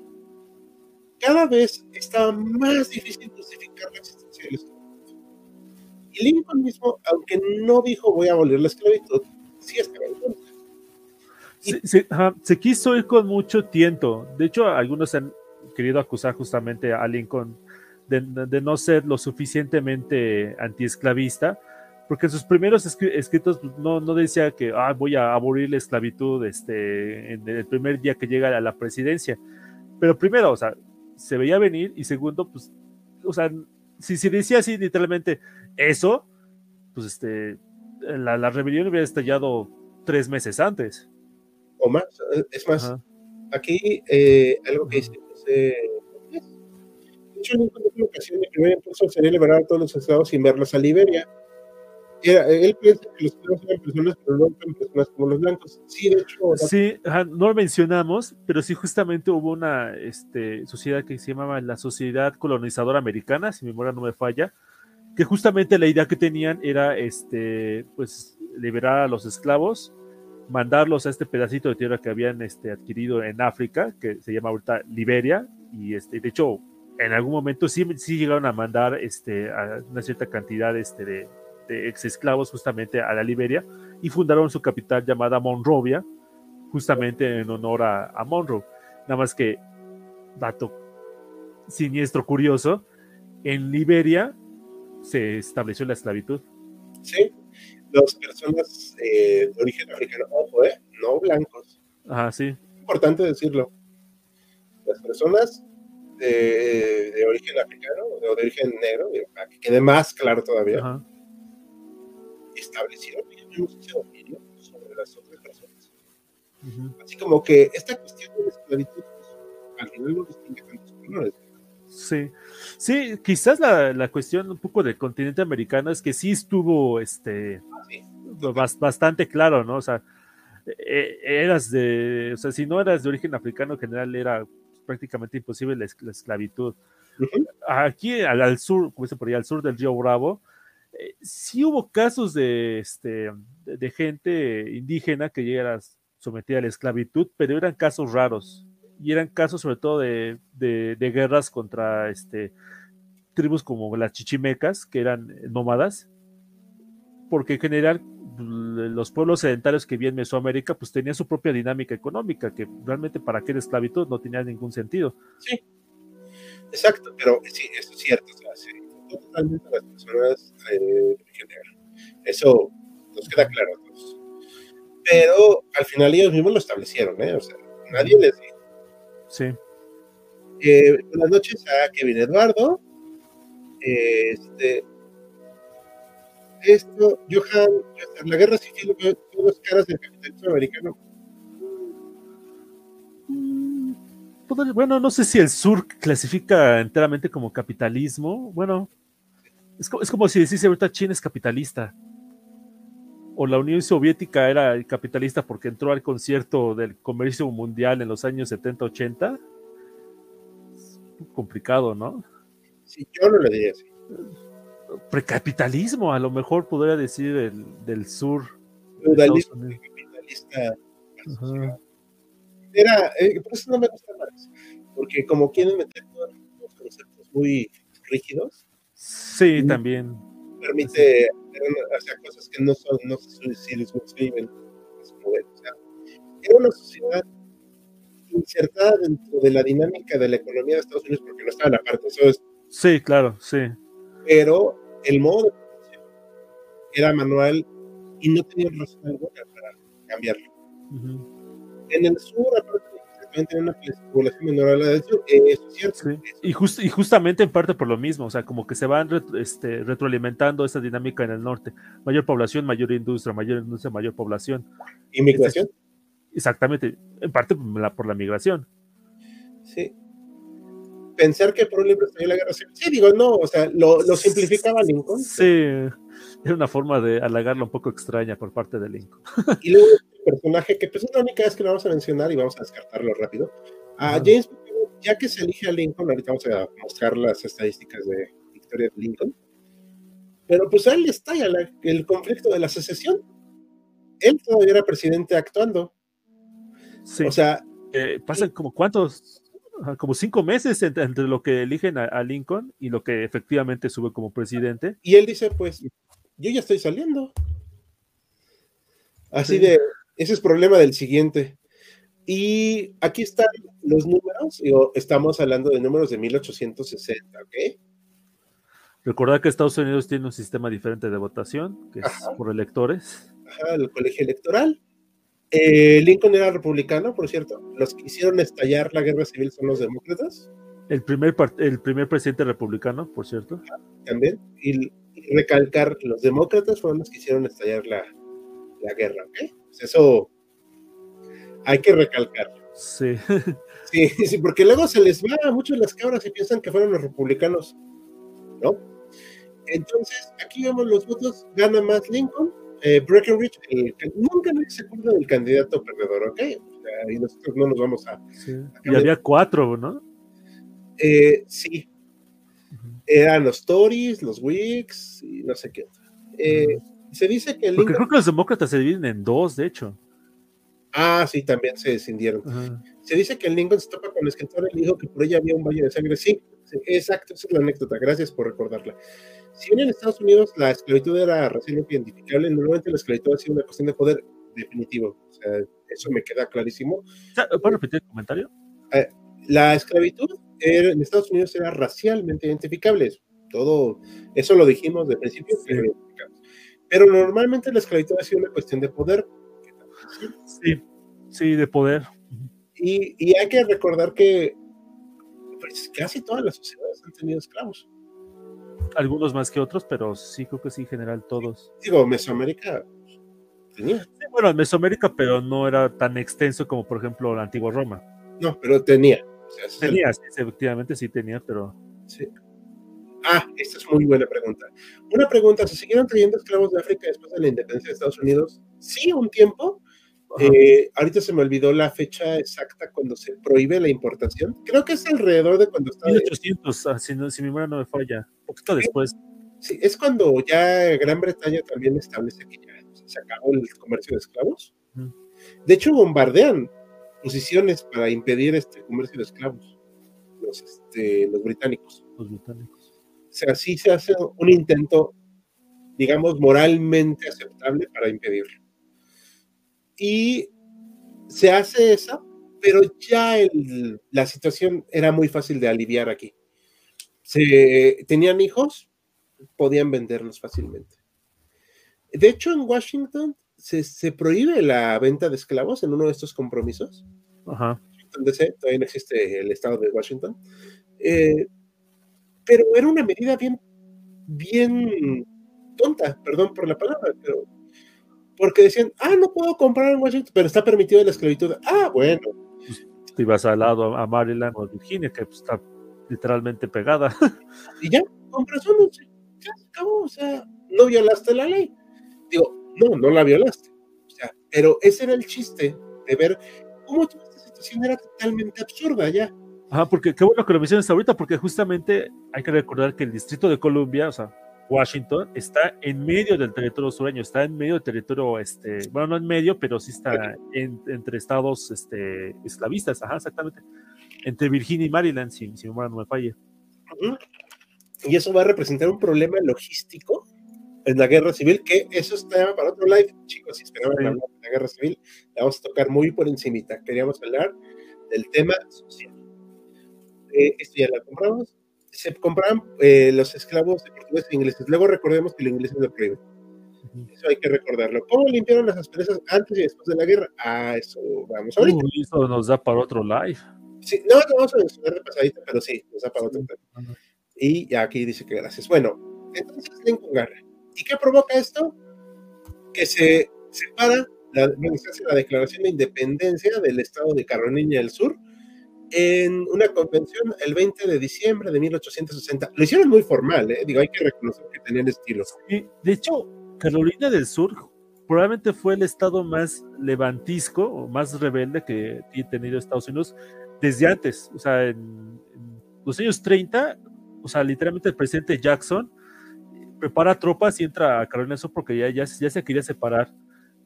Speaker 1: Cada vez estaba más difícil justificar la existencia de y Lincoln mismo, aunque no dijo voy a abolir la esclavitud, sí estaba en contra.
Speaker 2: Se, se, quiso ir con mucho tiento. De hecho, algunos han querido acusar justamente a Lincoln de, de no ser lo suficientemente antiesclavista, porque en sus primeros escritos no, no decía que ah, voy a abolir la esclavitud este, en el primer día que llega a la presidencia. Pero primero, o sea, se veía venir y segundo, pues, o sea, si se decía así literalmente eso, pues este, la, la, rebelión hubiera estallado tres meses antes.
Speaker 1: O más, es más, aquí eh, algo que dice de hecho, en una ocasión, el primer impulso sería liberar a todos los estados sin verlos a Liberia. Él piensa que los esclavos eran personas, pero no eran personas como los blancos. Sí, de hecho.
Speaker 2: Sí, no lo mencionamos, pero sí, justamente hubo una este, sociedad que se llamaba la Sociedad Colonizadora Americana, si mi memoria no me falla, que justamente la idea que tenían era este, pues, liberar a los esclavos, mandarlos a este pedacito de tierra que habían este, adquirido en África, que se llama ahorita Liberia, y este, de hecho, en algún momento sí, sí llegaron a mandar este, a una cierta cantidad este, de, de ex esclavos justamente a la Liberia, y fundaron su capital llamada Monrovia, justamente en honor a, a Monroe. Nada más que, dato siniestro curioso, en Liberia se estableció la esclavitud.
Speaker 1: Sí, las personas eh, de origen africano, ojo, eh, no blancos.
Speaker 2: Ajá, sí.
Speaker 1: Importante decirlo. Las personas de, origen africano o de origen negro, para que quede más claro todavía, Ajá. Establecieron ese dominio sobre las otras personas. Así como que esta cuestión de la esclavitud, pues, al final no distingue tantos colores.
Speaker 2: Sí, sí, quizás la, la, cuestión un poco del continente americano es que sí estuvo este bastante claro, ¿no? O sea, e, eras de, o sea, si no eras de origen africano, en general era prácticamente imposible la, esclavitud. Aquí al, sur, como por ahí, al sur del río Bravo, eh, sí hubo casos de, este, de, gente indígena que llegara sometida a la esclavitud, pero eran casos raros. Y eran casos sobre todo de, guerras contra este, tribus como las chichimecas, que eran nómadas, porque en general pues, los pueblos sedentarios que vivían en Mesoamérica pues tenían su propia dinámica económica, que realmente para aquella esclavitud no tenía ningún sentido.
Speaker 1: Sí, exacto, pero sí, eso es cierto, o sea, sí, totalmente las personas eh, Eso nos queda claro a todos. Pero al final ellos mismos lo establecieron, ¿eh? O sea, nadie les dijo
Speaker 2: Sí.
Speaker 1: Eh, buenas noches a Kevin Eduardo. Este, esto, Johan, la guerra civil, todas las caras del capitalismo americano.
Speaker 2: bueno, no sé si el sur clasifica enteramente como capitalismo. Bueno, es, como si decís ahorita China es capitalista. O la Unión Soviética era capitalista porque entró al concierto del comercio mundial en los años 70-80. Complicado, ¿no?
Speaker 1: Sí, yo no le diría así.
Speaker 2: Precapitalismo, a lo mejor podría decir del sur.
Speaker 1: Feudalismo capitalista. Era, eh, por eso no me gusta más, porque como quieren meter todos los conceptos muy rígidos.
Speaker 2: Sí, también.
Speaker 1: Permite hacer cosas que no son, no se a su modelo. O sea, era una sociedad insertada dentro de la dinámica de la economía de Estados Unidos porque no estaba en la parte. Eso es,
Speaker 2: sí, claro, sí.
Speaker 1: Pero el modo de producción era manual y no tenía razón alguna para cambiarlo. En el sur, aparte tener una población menor a la del sur, eso es cierto.
Speaker 2: Y, y justamente en parte por lo mismo, o sea, como que se van este, retroalimentando esa dinámica en el norte. Mayor población, mayor industria, mayor industria, mayor población.
Speaker 1: ¿Inmigración?
Speaker 2: exactamente, en parte por la, migración.
Speaker 1: Sí. Pensar que por un libro estalló la guerra civil. Sí, digo, no, o sea, lo, lo simplificaba Lincoln.
Speaker 2: Sí, era una forma de halagarlo un poco extraña por parte de Lincoln.
Speaker 1: Y luego personaje que pues es la única vez que lo vamos a mencionar y vamos a descartarlo rápido. A James, ya que se elige a Lincoln, ahorita vamos a mostrar las estadísticas de victoria de Lincoln, pero pues a él le estalla el conflicto de la secesión. Él todavía era presidente actuando.
Speaker 2: Sí. O sea, eh, pasan como cuántos, como cinco meses entre, lo que eligen a, Lincoln y lo que efectivamente sube como presidente.
Speaker 1: Y él dice, pues, yo ya estoy saliendo. Así de, ese es problema del siguiente. Y aquí están los números, estamos hablando de números de 1860, ¿ok?
Speaker 2: Recordad que Estados Unidos tiene un sistema diferente de votación, que es por electores.
Speaker 1: Ajá, el colegio electoral. Eh, Lincoln era republicano, por cierto. Los que hicieron estallar la guerra civil son los demócratas.
Speaker 2: El primer, el primer presidente republicano, por cierto.
Speaker 1: también. Y recalcar, los demócratas fueron los que hicieron estallar la, la guerra, ¿ok? Pues eso hay que recalcarlo.
Speaker 2: Sí.
Speaker 1: sí. Sí, porque luego se les va a muchos las cabras y piensan que fueron los republicanos, ¿no? Entonces, aquí vemos los votos, gana más Lincoln, eh, Breckinridge, nunca nadie se acuerda del candidato perdedor, ¿ok? y nosotros no nos vamos a...
Speaker 2: y había cuatro, ¿no?
Speaker 1: Eh, sí. Eran los Tories, los Whigs y no sé qué se dice que
Speaker 2: Porque creo que los demócratas se dividen en dos, de hecho.
Speaker 1: Ah, sí, también se descendieron. Se dice que el Lincoln se topa con el escritor y dijo que por ella había un valle de sangre. Sí, exacto, esa es la anécdota. Gracias por recordarla. Si bien en Estados Unidos la esclavitud era recién identificable, normalmente la esclavitud ha sido una cuestión de poder definitivo. O sea, eso me queda clarísimo.
Speaker 2: ¿Puedo repetir el comentario?
Speaker 1: Eh, la esclavitud en Estados Unidos era racialmente identificable. Todo, eso lo dijimos de principio. Pero normalmente la esclavitud ha sido una cuestión de poder.
Speaker 2: Sí, sí, de poder.
Speaker 1: Y, hay que recordar que pues, casi todas las sociedades han tenido esclavos.
Speaker 2: Algunos más que otros, pero sí creo que sí, en general todos.
Speaker 1: Digo, Mesoamérica tenía.
Speaker 2: bueno, Mesoamérica, pero no era tan extenso como, por ejemplo, la antigua Roma.
Speaker 1: No, pero tenía.
Speaker 2: tenía, sí, efectivamente sí tenía, pero.
Speaker 1: Sí. Ah, esta es muy buena pregunta. Una pregunta, ¿se siguieron trayendo esclavos de África después de la independencia de Estados Unidos? Sí, un tiempo. Eh, ahorita se me olvidó la fecha exacta cuando se prohíbe la importación. Creo que es alrededor de cuando
Speaker 2: estaba... 1800, ah, si, mi memoria no me falla, un poquito después.
Speaker 1: Sí, es cuando ya Gran Bretaña también establece que ya se acabó el comercio de esclavos. De hecho, bombardean posiciones para impedir este comercio de esclavos, los, este, los británicos.
Speaker 2: Los británicos
Speaker 1: sea, sí se hace un intento, digamos, moralmente aceptable para impedirlo. Y se hace eso, pero ya la situación era muy fácil de aliviar aquí. Se, tenían hijos, podían venderlos fácilmente. De hecho, en Washington se, prohíbe la venta de esclavos en uno de estos compromisos.
Speaker 2: Ajá.
Speaker 1: Donde todavía no existe el estado de Washington. Eh, pero era una medida bien, bien tonta, perdón por la palabra, pero porque decían, ah, no puedo comprar en Washington, pero está permitido la esclavitud. Ah, bueno.
Speaker 2: te ibas al lado a Maryland o Virginia, que pues, está literalmente pegada.
Speaker 1: Y ya, con razón, ya se acabó, o sea, no violaste la ley. Digo, no, no la violaste. O sea, pero ese era el chiste de ver cómo toda esta situación era totalmente absurda ya.
Speaker 2: Ajá, porque qué bueno que lo mencionas ahorita, porque justamente hay que recordar que el Distrito de Columbia, o sea, Washington, está en medio del territorio sureño, está en medio del territorio, este, bueno, no en medio, pero sí está entre estados este, esclavistas, ajá, exactamente, entre Virginia y Maryland, si, mi memoria no me falla.
Speaker 1: Y eso va a representar un problema logístico en la guerra civil, que eso está para otro live, chicos, si esperaban hablar de la guerra civil, la vamos a tocar muy por encimita, queríamos hablar del tema social. Eh, esto ya la compramos, se compraban eh, los esclavos de portugueses e ingleses. Luego recordemos que los ingleses lo prohíben. Eso hay que recordarlo. ¿Cómo limpiaron las asperezas antes y después de la guerra? Ah, eso vamos ahorita.
Speaker 2: Uh, eso nos da para otro live.
Speaker 1: Sí, no, no vamos a mencionar de pasadita, pero sí, nos da para otro live. Y ya aquí dice que gracias. Bueno, entonces Lincoln Garra. ¿Y qué provoca esto? Que se separa la, la Declaración de Independencia del Estado de Carolina del Sur en una convención el 20 de diciembre de 1860. Lo hicieron muy formal, ¿eh? digo, hay que reconocer que tenían estilo.
Speaker 2: Y de hecho, Carolina del Sur probablemente fue el estado más levantisco o más rebelde que ha tenido Estados Unidos desde antes. O sea, en, los años 30, o sea, literalmente el presidente Jackson prepara tropas y entra a Carolina del Sur porque ya, ya, ya se quería separar.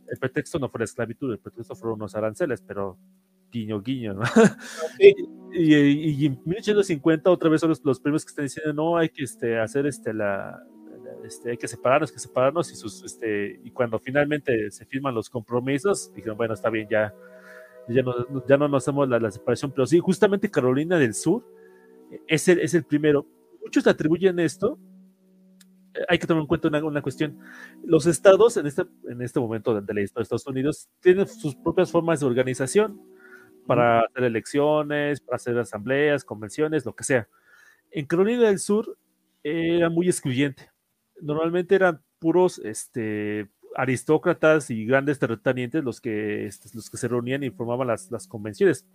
Speaker 2: El pretexto no fue la esclavitud, el pretexto fueron unos aranceles, pero guiño, guiño, ¿no? y, en 1850 otra vez son los, los, primeros que están diciendo, no, hay que este, hacer este, la, este, hay que separarnos, que separarnos, y, sus, este, y cuando finalmente se firman los compromisos, dijeron, bueno, está bien, ya, ya, no, ya no nos hacemos la, separación, pero sí, justamente Carolina del Sur es el, es el primero. Muchos atribuyen esto, eh, hay que tomar en cuenta una, una, cuestión. Los estados en este, en este momento de la historia de Estados Unidos tienen sus propias formas de organización para hacer elecciones, para hacer asambleas, convenciones, lo que sea. En Carolina del Sur era muy excluyente. Normalmente eran puros este, aristócratas y grandes terratenientes los que, este, los que se reunían y formaban las, las convenciones.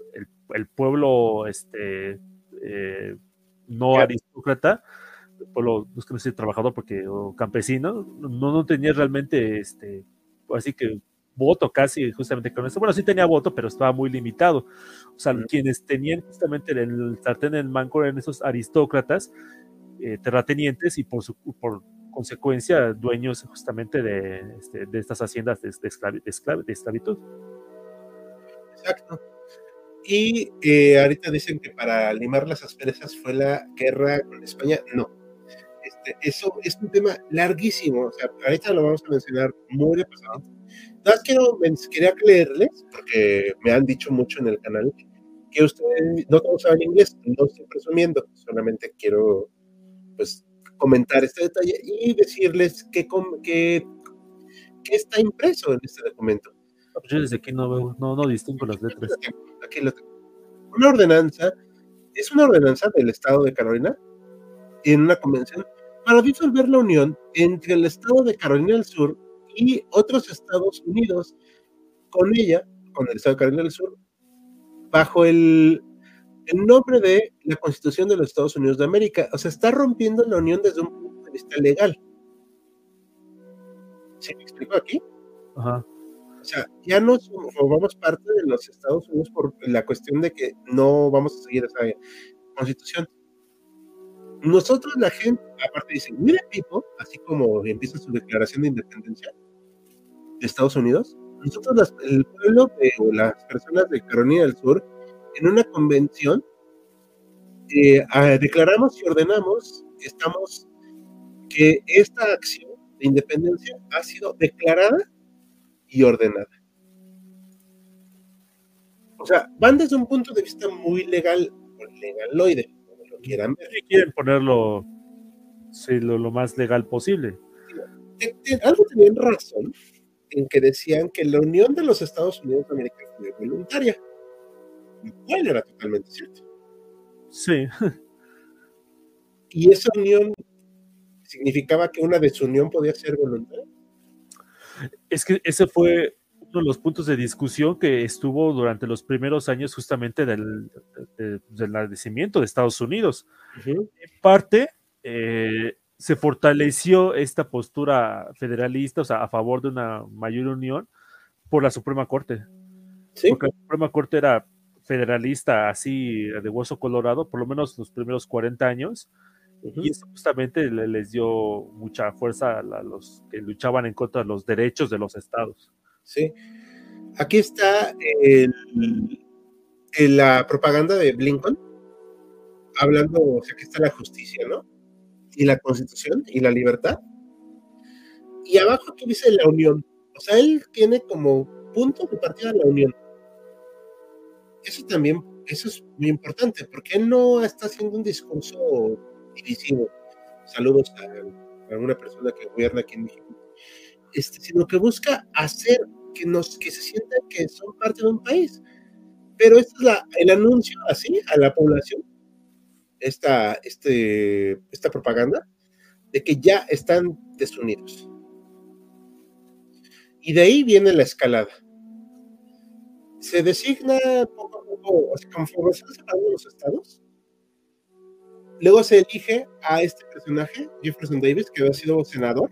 Speaker 2: El, pueblo este, eh, no aristócrata, el pueblo, no es que no sea trabajador porque, o campesino, no, no tenía realmente, este, así que voto casi justamente con eso. Bueno, sí tenía voto, pero estaba muy limitado. O sea, quienes tenían justamente el sartén en el manco eran esos aristócratas, eh, terratenientes y por, su, por consecuencia dueños justamente de, este, de estas haciendas de, de, esclavitud.
Speaker 1: Exacto. Y eh, ahorita dicen que para limar las asperezas fue la guerra con España. No. Este, eso es un tema larguísimo. O sea, ahorita lo vamos a mencionar muy de Nada quiero, quería leerles, porque me han dicho mucho en el canal, que ustedes no todos saben inglés, no estoy presumiendo, solamente quiero pues comentar este detalle y decirles qué que, que, está impreso en este documento.
Speaker 2: Yo desde aquí no veo, no, no distingo las letras.
Speaker 1: Aquí lo tengo. Una ordenanza, es una ordenanza del Estado de Carolina en una convención para disolver la unión entre el Estado de Carolina del Sur y otros Estados Unidos con ella, con el Estado de Carolina del Sur, bajo el, el nombre de la Constitución de los Estados Unidos de América. O sea, está rompiendo la unión desde un punto de vista legal. ¿Se me explico aquí?
Speaker 2: Ajá.
Speaker 1: O sea, ya no formamos parte de los Estados Unidos por la cuestión de que no vamos a seguir esa constitución. Nosotros, la gente, aparte dicen, mira, tipo, así como empieza su declaración de independencia, Estados Unidos, nosotros el pueblo o las personas de Carolina del Sur, en una convención, eh, declaramos y ordenamos que estamos, que esta acción de independencia ha sido declarada y ordenada. O sea, van desde un punto de vista muy legal, legaloide, como lo quieran ver.
Speaker 2: quieren ponerlo sí, lo, lo, más legal posible.
Speaker 1: Algo tenían razón, en que decían que la unión de los Estados Unidos de América fue voluntaria, lo cual era totalmente cierto.
Speaker 2: Sí.
Speaker 1: ¿Y esa unión significaba que una desunión podía ser voluntaria?
Speaker 2: Es que ese fue uno de los puntos de discusión que estuvo durante los primeros años justamente del, del nacimiento de Estados Unidos. En parte, eh, se fortaleció esta postura federalista, o sea, a favor de una mayor unión, por la Suprema Corte. Porque la Suprema Corte era federalista así de hueso colorado, por lo menos los primeros 40 años, y eso justamente les dio mucha fuerza a los que luchaban en contra de los derechos de los estados.
Speaker 1: Sí. Aquí está la propaganda de Blinken, hablando, o sea, que está la justicia, ¿no? Y la constitución y la libertad. Y abajo aquí dice la unión. O sea, él tiene como punto de partida la unión. Eso también, eso es muy importante, porque él no está haciendo un discurso divisivo. Saludos a, alguna persona que gobierna aquí en México. Este, sino que busca hacer que, nos, que se sientan que son parte de un país. Pero este es la, el anuncio así a la población, esta, este, esta propaganda, de que ya están desunidos. Y de ahí viene la escalada. Se designa poco a poco, conforme se los estados, luego se elige a este personaje, Jefferson Davis, que había sido senador,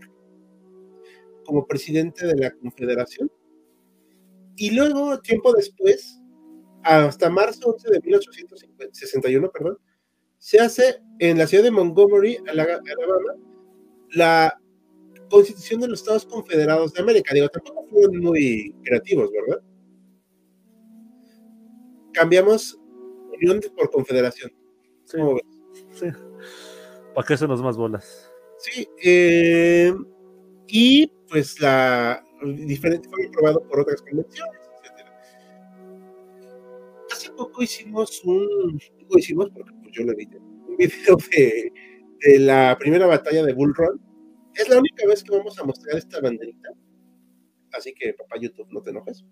Speaker 1: como presidente de la Confederación. Y luego, tiempo después, hasta marzo 11 de 1861, perdón, se hace en la ciudad de Montgomery, Alabama, la Constitución de los Estados Confederados de América. Digo, tampoco fueron muy creativos, ¿verdad? Cambiamos unión por confederación.
Speaker 2: Sí. sí. ¿Para qué nos más bolas?
Speaker 1: Sí, eh, y pues la diferente fue aprobado por otras convenciones, etc. Hace poco hicimos un, digo hicimos porque pues yo lo edité, un video de, de, la primera batalla de Bull Run. Es la única vez que vamos a mostrar esta banderita, así que papá YouTube, no te enojes.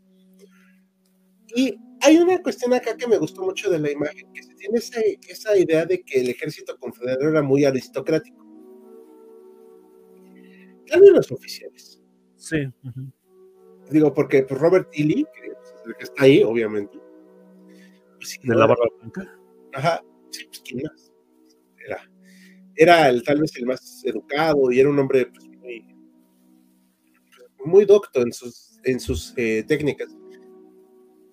Speaker 1: Y hay una cuestión acá que me gustó mucho de la imagen, que se tiene esa, esa idea de que el ejército confederado era muy aristocrático. También los oficiales.
Speaker 2: Sí.
Speaker 1: Digo, porque pues, Robert E. Lee, que es el que está ahí, obviamente.
Speaker 2: Pues, ¿De la barba blanca?
Speaker 1: Ajá, pues. Era, era tal vez el más educado y era un hombre pues, muy, muy docto en sus, en sus eh, técnicas.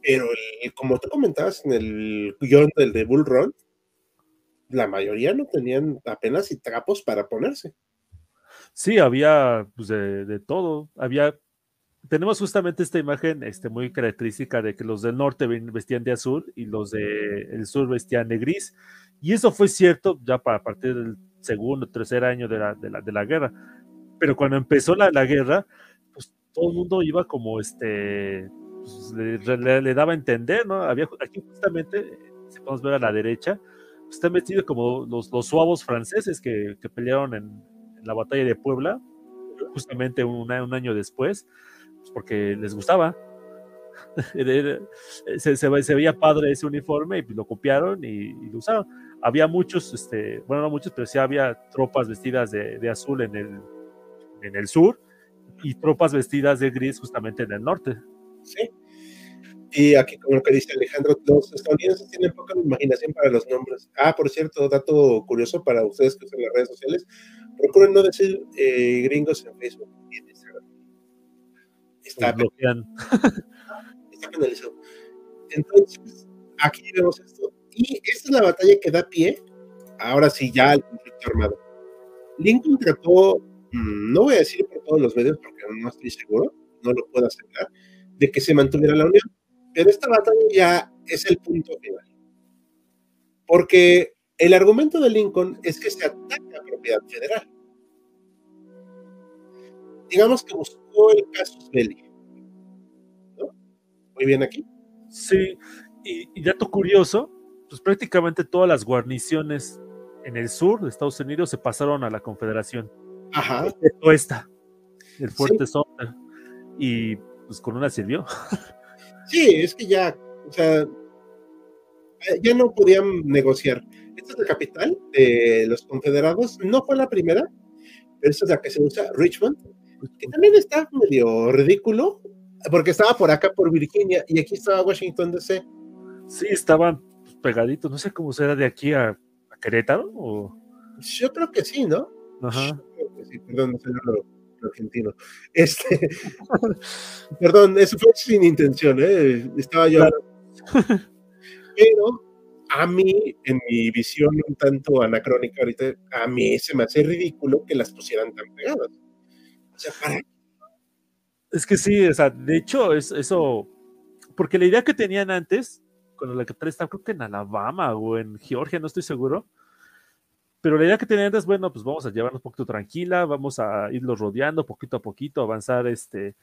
Speaker 1: Pero como tú comentabas en el guion del de Bull Run, la mayoría no tenían apenas y trapos para ponerse.
Speaker 2: Sí, había pues, de, todo. Había, tenemos justamente esta imagen este, muy característica de que los del norte vestían de azul y los del sur vestían de gris. Y eso fue cierto ya para partir del segundo, tercer año de la, de la, de la guerra. Pero cuando empezó la, la, guerra, pues todo el mundo iba como este, pues, le, daba a entender, ¿no? Había aquí justamente, si podemos ver a la derecha, están vestidos como los, los suavos franceses que, que pelearon en, la batalla de Puebla, justamente un, un año después, pues porque les gustaba. se, veía padre ese uniforme y lo copiaron y, lo usaron. Había muchos, este, bueno, no muchos, pero sí había tropas vestidas de, de, azul en el, en el sur y tropas vestidas de gris justamente en el norte.
Speaker 1: Sí. Y aquí, como lo que dice Alejandro, los estadounidenses tienen poca imaginación para los nombres. Ah, por cierto, dato curioso para ustedes que usan las redes sociales, procuren no decir eh, gringos en Facebook en Instagram. Está, está penalizado. Entonces, aquí vemos esto. Y esta es la batalla que da pie, ahora sí, ya al conflicto armado. Lincoln trató, mm, no voy a decir por todos los medios porque no estoy seguro, no lo puedo aceptar, de que se mantuviera la unión pero esta batalla ya es el punto final. Porque el argumento de Lincoln es que se ataca a propiedad federal. Digamos que buscó el casus belli. ¿no? Muy bien aquí.
Speaker 2: Sí, y, dato curioso, pues prácticamente todas las guarniciones en el sur de Estados Unidos se pasaron a la Confederación.
Speaker 1: Ajá.
Speaker 2: esta, el fuerte sí. Y pues con una sirvió.
Speaker 1: Sí, es que ya, o sea, eh, ya no podían negociar. Esta es la capital de los confederados, no fue la primera, pero esta es la que se usa, Richmond, que también está medio ridículo, Porque estaba por acá, por Virginia, y aquí estaba Washington DC.
Speaker 2: Sí, estaban pegaditos. No sé cómo será de aquí a, Querétaro. O...
Speaker 1: Yo creo que sí, ¿no? Ajá. Perdón, no sé lo, argentino. Este, perdón, eso fue sin intención, ¿eh? Estaba yo. Pero a mí, en mi visión un tanto anacrónica ahorita, a mí se me hace ridículo que las pusieran tan pegadas. O sea, ¿para
Speaker 2: Es que sí, o sea, de hecho, es, eso, porque la idea que tenían antes, con la que está, creo que en Alabama o en Georgia, no estoy seguro, pero la idea que tenían antes, bueno, pues vamos a llevarnos un poquito tranquila, vamos a irlos rodeando poquito a poquito, avanzar, este,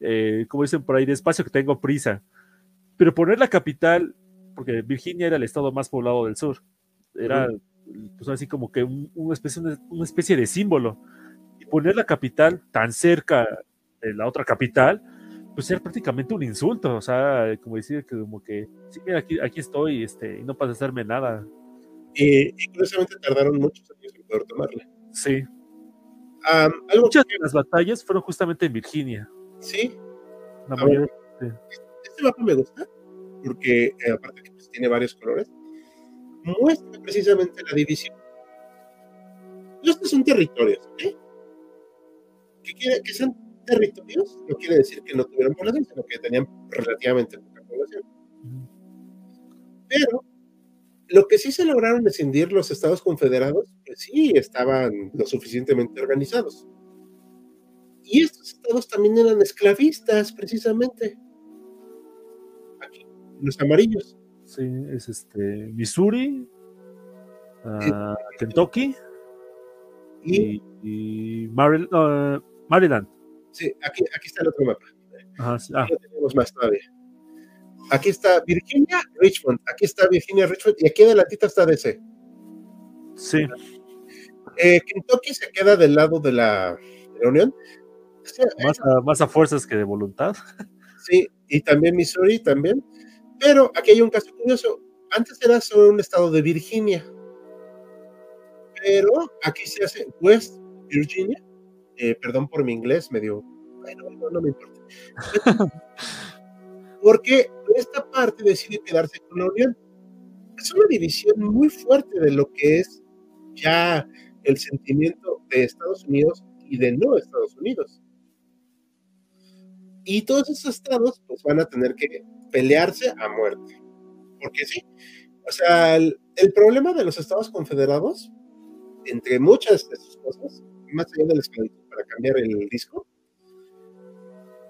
Speaker 2: eh, como dicen por ahí, despacio que tengo prisa. Pero poner la capital porque Virginia era el estado más poblado del sur. Era pues, así como que una, especie, una especie de símbolo. Poner la capital tan cerca de la otra capital, pues era prácticamente un insulto. O sea, como decir que como que, sí, mira, aquí, aquí estoy este, y no pasa a hacerme nada.
Speaker 1: Y, curiosamente tardaron muchos años en poder tomarla.
Speaker 2: Sí. Muchas de las batallas fueron justamente en Virginia.
Speaker 1: Sí. La mayoría. Este mapa me gusta porque eh, aparte que pues, tiene varios colores, muestra precisamente la división. Estos son territorios, ¿ok? Que, quiere, que sean territorios no quiere decir que no tuvieran población, sino que tenían relativamente poca población. Pero lo que sí se lograron escindir los estados confederados, pues sí estaban lo suficientemente organizados. Y estos estados también eran esclavistas, precisamente los amarillos.
Speaker 2: Sí, es este Missouri, uh, Kentucky y, y uh, Maryland.
Speaker 1: Sí, aquí, aquí está el otro mapa. Ajá, sí. ah. tenemos más todavía. Aquí está Virginia, Richmond. Aquí está Virginia, Richmond. Y aquí adelantito está DC.
Speaker 2: Sí.
Speaker 1: Eh, Kentucky se queda del lado de la, de la Unión.
Speaker 2: más, a, más a fuerzas que de voluntad.
Speaker 1: Sí, y también Missouri, también. Pero aquí hay un caso curioso. Antes era solo un estado de Virginia. Pero aquí se hace West Virginia. Eh, perdón por mi inglés, medio. Bueno, no, no me importa. Porque esta parte decide quedarse con la Unión. Es una división muy fuerte de lo que es ya el sentimiento de Estados Unidos y de no Estados Unidos. Y todos esos estados pues van a tener que pelearse a muerte. Porque sí, o sea, el, problema de los Estados Confederados, entre muchas de sus cosas, más allá de la esclavitud para cambiar el disco,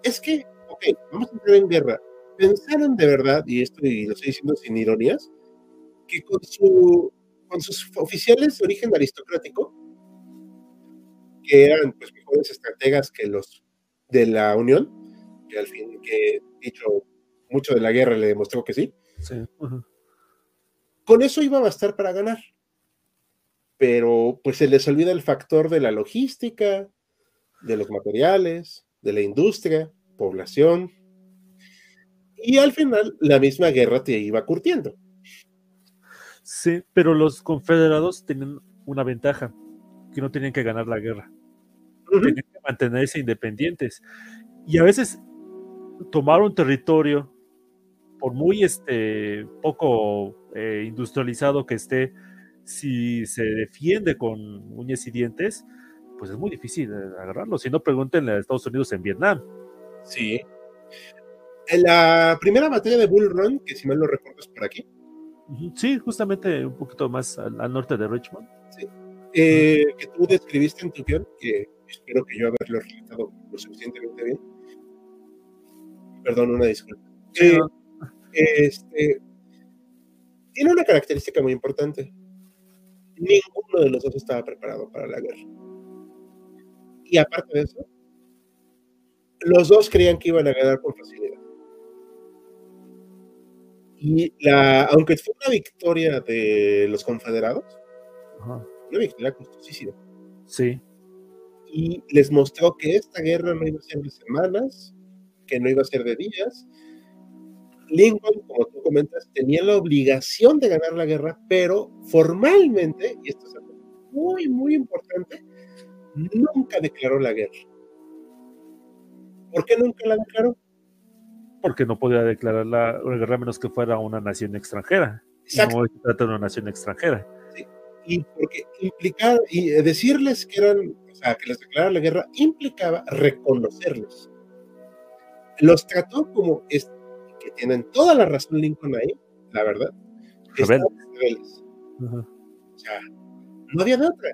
Speaker 1: es que, ok, vamos a entrar en guerra. Pensaron de verdad, y esto y lo estoy diciendo sin ironías, que con, su, con sus oficiales de origen aristocrático, que eran pues mejores estrategas que los de la Unión, que al fin, que dicho mucho de la guerra le demostró que sí. Con eso iba a bastar para ganar. Pero pues se les olvida el factor de la logística, de los materiales, de la industria, población. Y al final la misma guerra te iba curtiendo.
Speaker 2: Sí, pero los confederados tenían una ventaja, que no tenían que ganar la guerra. Tenían que mantenerse independientes. Y a veces tomar un territorio por muy este, poco eh, industrializado que esté, si se defiende con uñas y dientes, pues es muy difícil eh, agarrarlo. Si no, pregúntenle a Estados Unidos en Vietnam.
Speaker 1: Sí. En la primera batalla de Bull Run, que si mal lo recuerdo es por aquí.
Speaker 2: Sí, justamente un poquito más al, norte de Richmond.
Speaker 1: Sí. Eh, que tú describiste en tu guion, que espero que yo haberlo relatado lo suficientemente bien. Perdón, una disculpa. Sí, este, tiene una característica muy importante. Ninguno de los dos estaba preparado para la guerra. Y aparte de eso, los dos creían que iban a ganar con facilidad. Y la, aunque fue una victoria de los confederados, una victoria costosísima.
Speaker 2: Sí.
Speaker 1: Y les mostró que esta guerra no iba a ser de semanas, que no iba a ser de días, Lincoln, como tú comentas, tenía la obligación de ganar la guerra, pero formalmente, y esto es algo muy, muy importante, nunca declaró la guerra. ¿Por qué nunca la declaró?
Speaker 2: Porque no podía declarar la guerra menos que fuera una nación extranjera. Exacto. No se trata de una nación extranjera.
Speaker 1: Sí. Y porque implicar, y decirles que eran, o sea, que les declarara la guerra implicaba reconocerlos. Los trató como, es, que tienen toda la razón Lincoln ahí, la verdad. Rebeldes. O sea, no había de otra.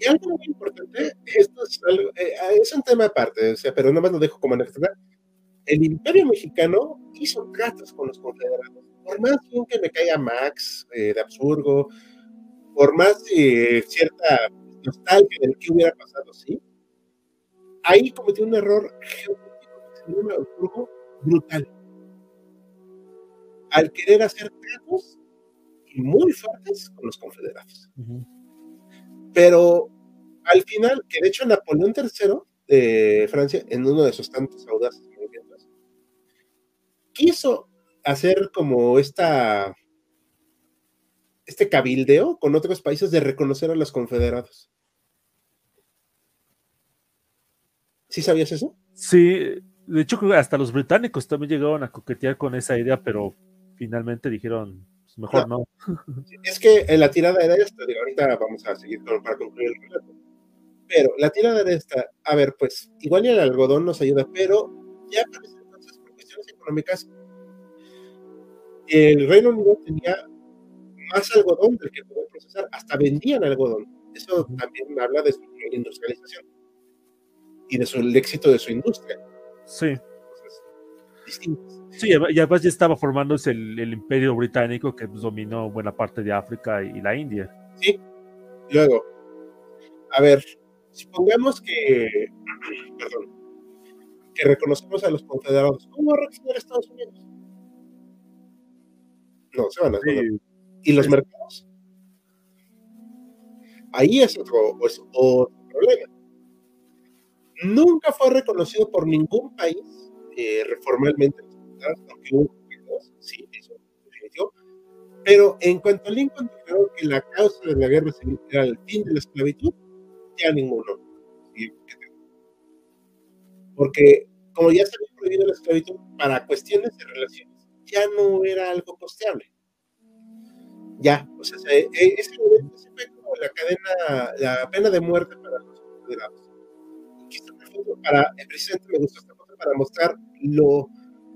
Speaker 1: Y algo muy importante, esto es, eh, es un tema aparte, o sea, pero más lo dejo como anécdota. El imperio mexicano hizo tratos con los confederados. Por más bien que me caiga Max eh, de absurdo, por más eh, cierta nostalgia del que hubiera pasado, sí, ahí cometió un error geopolítico brutal. Al querer hacer tratos muy fuertes con los confederados. Pero al final, que de hecho Napoleón III de Francia, en uno de sus tantos audaces movimientos, quiso hacer como esta este cabildeo con otros países de reconocer a los confederados. ¿Sí sabías eso?
Speaker 2: Sí, de hecho hasta los británicos también llegaron a coquetear con esa idea, pero finalmente dijeron, mejor no.
Speaker 1: Es que en la tirada era esta, ahorita vamos a seguir para concluir el relato. Pero la tirada era esta, a ver, pues igual el algodón nos ayuda, pero ya parece entonces por cuestiones económicas, el Reino Unido tenía más algodón del que podía procesar, hasta vendían algodón. Eso también habla de su industrialización y de su, el éxito de su industria.
Speaker 2: Sí. Sí, y además ya estaba formándose el, el imperio británico que pues, dominó buena parte de África y la India.
Speaker 1: Sí. Luego, a ver, supongamos que, perdón, que reconocemos a los confederados. ¿Cómo va a reaccionar Estados Unidos? No, se van a sí. ¿Y los mercados? Ahí es otro, es otro problema. Nunca fue reconocido por ningún país eh, aunque hubo sí, eso definió. Pero en cuanto a Lincoln declaró que la causa de la guerra civil era el fin de la esclavitud, ya ninguno. Porque como ya se había prohibido la esclavitud para cuestiones de relaciones, ya no era algo costeable. Ya, o sea, e, ese fue como la cadena, la pena de muerte para los confederados. Para, precisamente me gustó esta cosa para mostrar lo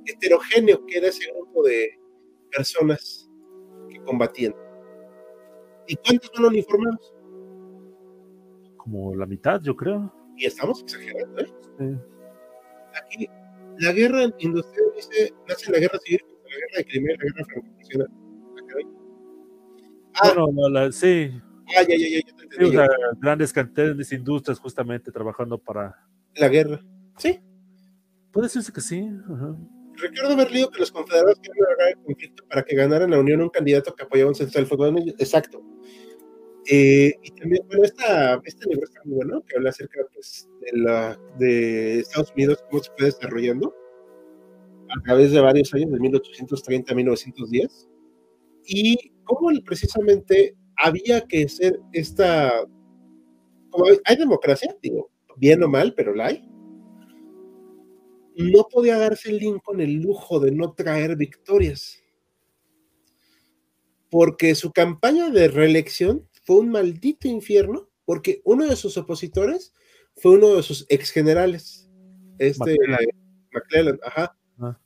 Speaker 1: heterogéneo que era ese grupo de personas que combatían. ¿Y cuántos son uniformados?
Speaker 2: Como la mitad, yo creo.
Speaker 1: Y estamos exagerando, ¿eh? Aquí, la guerra industrial dice, nace la guerra civil, la guerra de Crimea, la guerra franco
Speaker 2: Ah, bueno, no, la, sí.
Speaker 1: Ah, ya, ya, ya, ya
Speaker 2: sí, grandes cantidades de industrias justamente trabajando para...
Speaker 1: La guerra. Sí.
Speaker 2: Puede decirse que sí.
Speaker 1: Recuerdo haber leído que los confederados querían agarrar el conflicto para que ganara en la Unión un candidato que apoyaba un centro del fuego. Exacto. Eh, y también, bueno, esta, este libro está muy bueno, que habla acerca pues, de, la, de Estados Unidos, cómo se fue desarrollando a través de varios años, de 1830 a 1910, y cómo precisamente había que ser esta, como hay, hay democracia, digo, bien o mal, pero la hay, no podía darse Lincoln el lujo de no traer victorias. Porque su campaña de reelección fue un maldito infierno, porque uno de sus opositores fue uno de sus ex generales, este McClellan, ajá. Ah.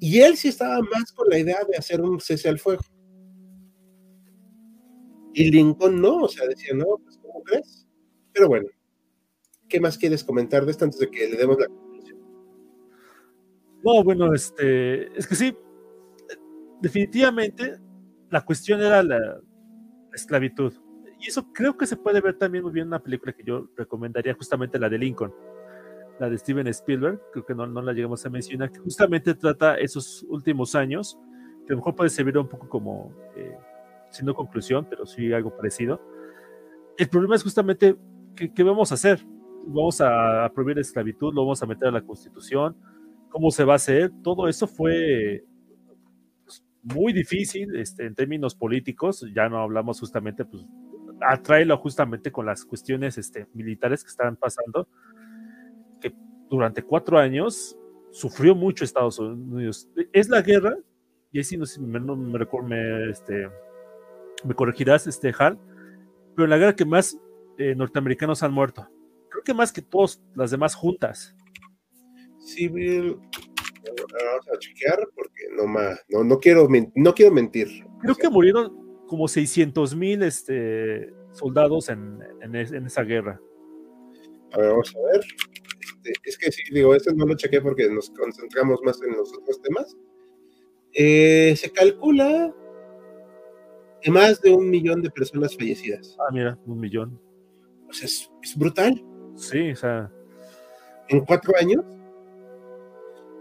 Speaker 1: Y él sí estaba más con la idea de hacer un cese al fuego. Y Lincoln no, o sea, decía, no, pues, ¿cómo crees? Pero bueno, ¿qué más quieres comentar de esto antes de que le demos la
Speaker 2: no, bueno, este, es que sí, definitivamente la cuestión era la, esclavitud. Y eso creo que se puede ver también muy bien en una película que yo recomendaría, justamente la de Lincoln, la de Steven Spielberg, creo que no, no la llegamos a mencionar, que justamente trata esos últimos años, que a lo mejor puede servir un poco como, eh, siendo conclusión, pero sí algo parecido. El problema es justamente qué, vamos a hacer. Vamos a prohibir la esclavitud, lo vamos a meter a la constitución, cómo se va a hacer, todo eso fue muy difícil este, en términos políticos, ya no hablamos justamente, pues, atraerlo justamente con las cuestiones este, militares que estaban pasando, que durante cuatro años sufrió mucho Estados Unidos. Es la guerra, y ahí sí no, me, me, este, me corregirás, este, Hal, pero la guerra que más eh, norteamericanos han muerto. Creo que más que todas las demás juntas.
Speaker 1: Civil, vamos a chequear porque no, más, no, no, quiero, no quiero mentir.
Speaker 2: Creo que murieron como 600 mil este, soldados en, en, esa guerra.
Speaker 1: A ver, vamos a ver. Este, es que sí, digo, este no lo chequé porque nos concentramos más en los otros temas. Eh, se calcula más de un millón de personas fallecidas.
Speaker 2: Ah, mira, un millón.
Speaker 1: O sea, es, brutal.
Speaker 2: Sí, o sea.
Speaker 1: ¿En cuatro años?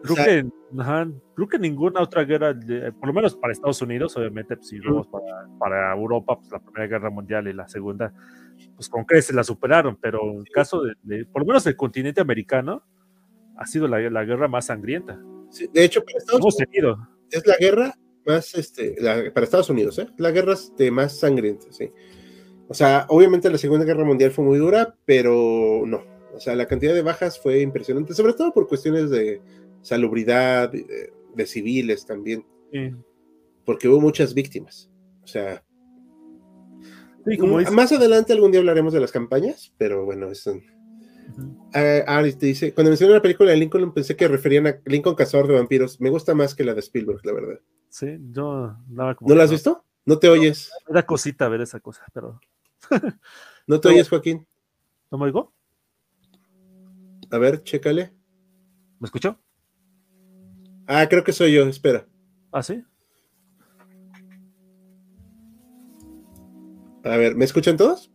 Speaker 2: Creo, que, creo que ninguna otra guerra, por lo menos para Estados Unidos, obviamente, pues, si vamos para, para, Europa, pues la Primera Guerra Mundial y la Segunda, pues con creces la superaron, pero en el caso de, por lo menos el continente americano, ha sido la, la guerra más sangrienta.
Speaker 1: de hecho, para Estados Unidos es la guerra más, este, para Estados Unidos, ¿eh? La guerra este, más sangrienta, sí. O sea, obviamente la Segunda Guerra Mundial fue muy dura, pero no. O sea, la cantidad de bajas fue impresionante, sobre todo por cuestiones de salubridad, de, civiles también. Porque hubo muchas víctimas. O sea, más adelante algún día hablaremos de las campañas, pero bueno, eso. Uh, dice, cuando mencioné la película de Lincoln pensé que referían a Lincoln Cazador de Vampiros. Me gusta más que la de Spielberg, la verdad.
Speaker 2: Sí, yo
Speaker 1: ¿No la has visto? No te oyes.
Speaker 2: Era cosita ver esa cosa, pero.
Speaker 1: ¿No te oyes, Joaquín?
Speaker 2: ¿No me oigo?
Speaker 1: A ver, chécale.
Speaker 2: ¿Me escuchó?
Speaker 1: Ah, creo que soy yo, espera.
Speaker 2: ¿Ah, sí?
Speaker 1: A ver, ¿me escuchan todos?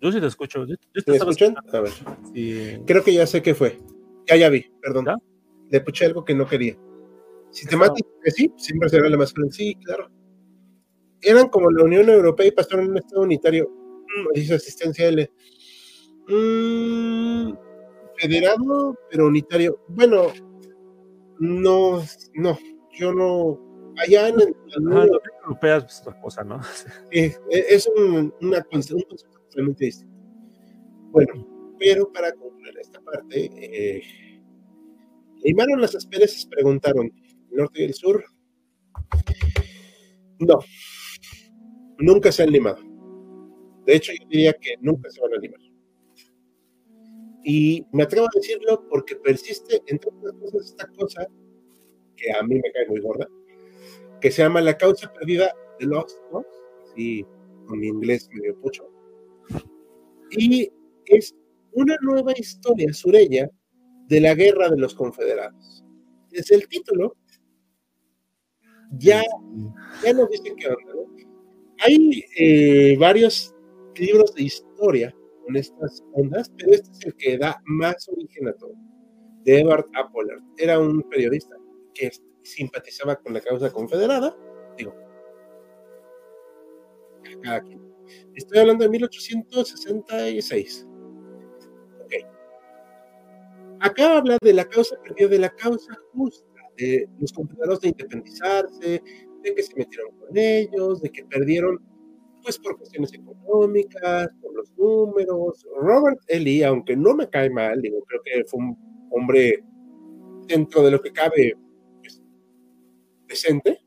Speaker 2: Yo sí te escucho.
Speaker 1: ¿Me escuchan? A ver. Creo que ya sé qué fue. Ya, ya vi, perdón. Le puché algo que no quería. Si te matas, que sí, siempre será la más grande. Sí, claro. Eran como la Unión Europea y pasaron en un Estado unitario. Mm, dice asistencia L. Mm, federado, pero unitario. Bueno, no, no, yo no. Allá en
Speaker 2: la Unión Europea es otra cosa, ¿no?
Speaker 1: es un, una, un concepto totalmente distinto. Bueno, pero para concluir esta parte, eh, limaron las asperezas, preguntaron, ¿el norte y el sur? No, nunca se han limado. De hecho, yo diría que nunca se van a limar. Y me atrevo a decirlo porque persiste, entre otras cosas, esta cosa que a mí me cae muy gorda, que se llama la causa perdida de los, ¿no? Así, con mi inglés medio pucho y es una nueva historia sureña de la guerra de los confederados. Desde el título, ya, ya nos dicen qué onda. Hay eh, varios libros de historia con estas ondas, pero este es el que da más origen a todo, de Edward Pollard. Era un periodista que simpatizaba con la causa confederada, digo, cada quien Estoy hablando de 1866. Ok. Acá habla de la causa perdida, de la causa justa, de los confederados de independizarse, de que se metieron con ellos, de que perdieron, pues por cuestiones económicas, por los números. Robert Ely, aunque no me cae mal, digo, creo que fue un hombre dentro de lo que cabe, pues, decente,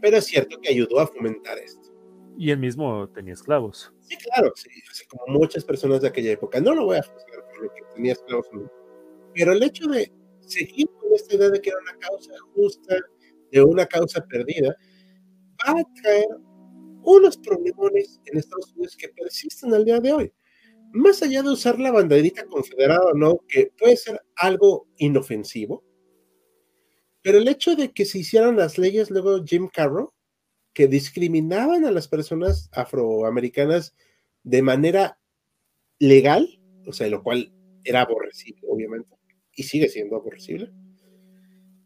Speaker 1: pero es cierto que ayudó a fomentar esto.
Speaker 2: Y él mismo tenía esclavos.
Speaker 1: Sí, claro, sí, como muchas personas de aquella época. No lo voy a juzgar por lo que tenía esclavos. Pero el hecho de seguir con esta idea de que era una causa justa, de una causa perdida, va a traer unos problemones en Estados Unidos que persisten al día de hoy. Más allá de usar la banderita confederada o no, que puede ser algo inofensivo, pero el hecho de que se hicieran las leyes luego Jim Carroll que discriminaban a las personas afroamericanas de manera legal, o sea, lo cual era aborrecible, obviamente, y sigue siendo aborrecible,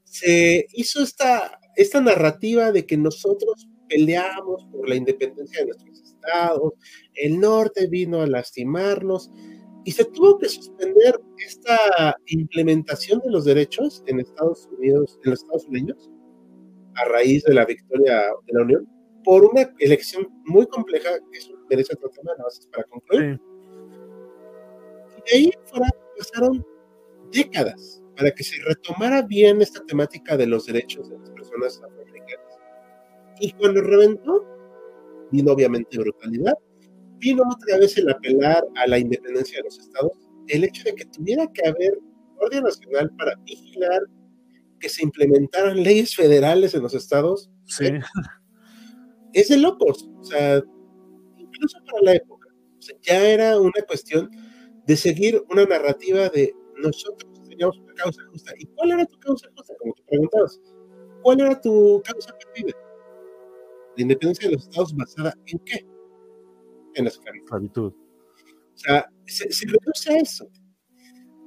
Speaker 1: se hizo esta, esta narrativa de que nosotros peleamos por la independencia de nuestros estados, el norte vino a lastimarnos, y se tuvo que suspender esta implementación de los derechos en Estados Unidos, en los Estados Unidos, a raíz de la victoria de la Unión por una elección muy compleja, que es un derecho otro tema, nada más para concluir. Y de ahí fuera, pasaron décadas, para que se retomara bien esta temática de los derechos de las personas afroamericanas. Y cuando reventó, vino obviamente brutalidad, vino otra vez el apelar a la independencia de los estados, el hecho de que tuviera que haber orden nacional para vigilar que se implementaran leyes federales en los estados.
Speaker 2: Sí.
Speaker 1: Es de locos, o sea, incluso para la época. ya era una cuestión de seguir una narrativa de nosotros teníamos una causa justa. ¿Y cuál era tu causa justa? Como te preguntabas. ¿Cuál era tu causa perdida? La independencia de los estados basada en qué? En la esclavitud. O sea, se, reduce a eso.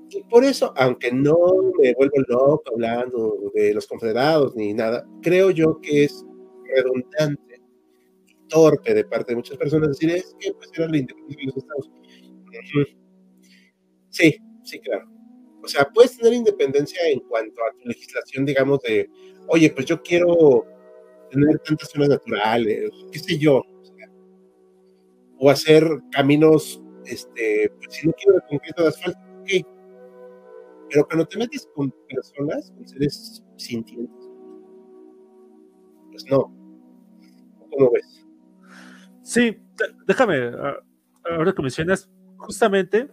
Speaker 1: Y por eso, aunque no me vuelvo loco hablando de los confederados ni nada, creo yo que es redundante y torpe de parte de muchas personas decir es que pues era la independencia de los estados. Sí, sí, claro. O sea, puedes tener independencia en cuanto a tu legislación, digamos, de, oye, pues yo quiero tener tantas zonas naturales, qué sé yo, o, hacer caminos, este, pues si no quiero de concreto de asfalto, ok. Pero cuando te metes con personas, con seres sintientes, pues no. ¿Cómo ves?
Speaker 2: Sí, déjame, ahora que mencionas, justamente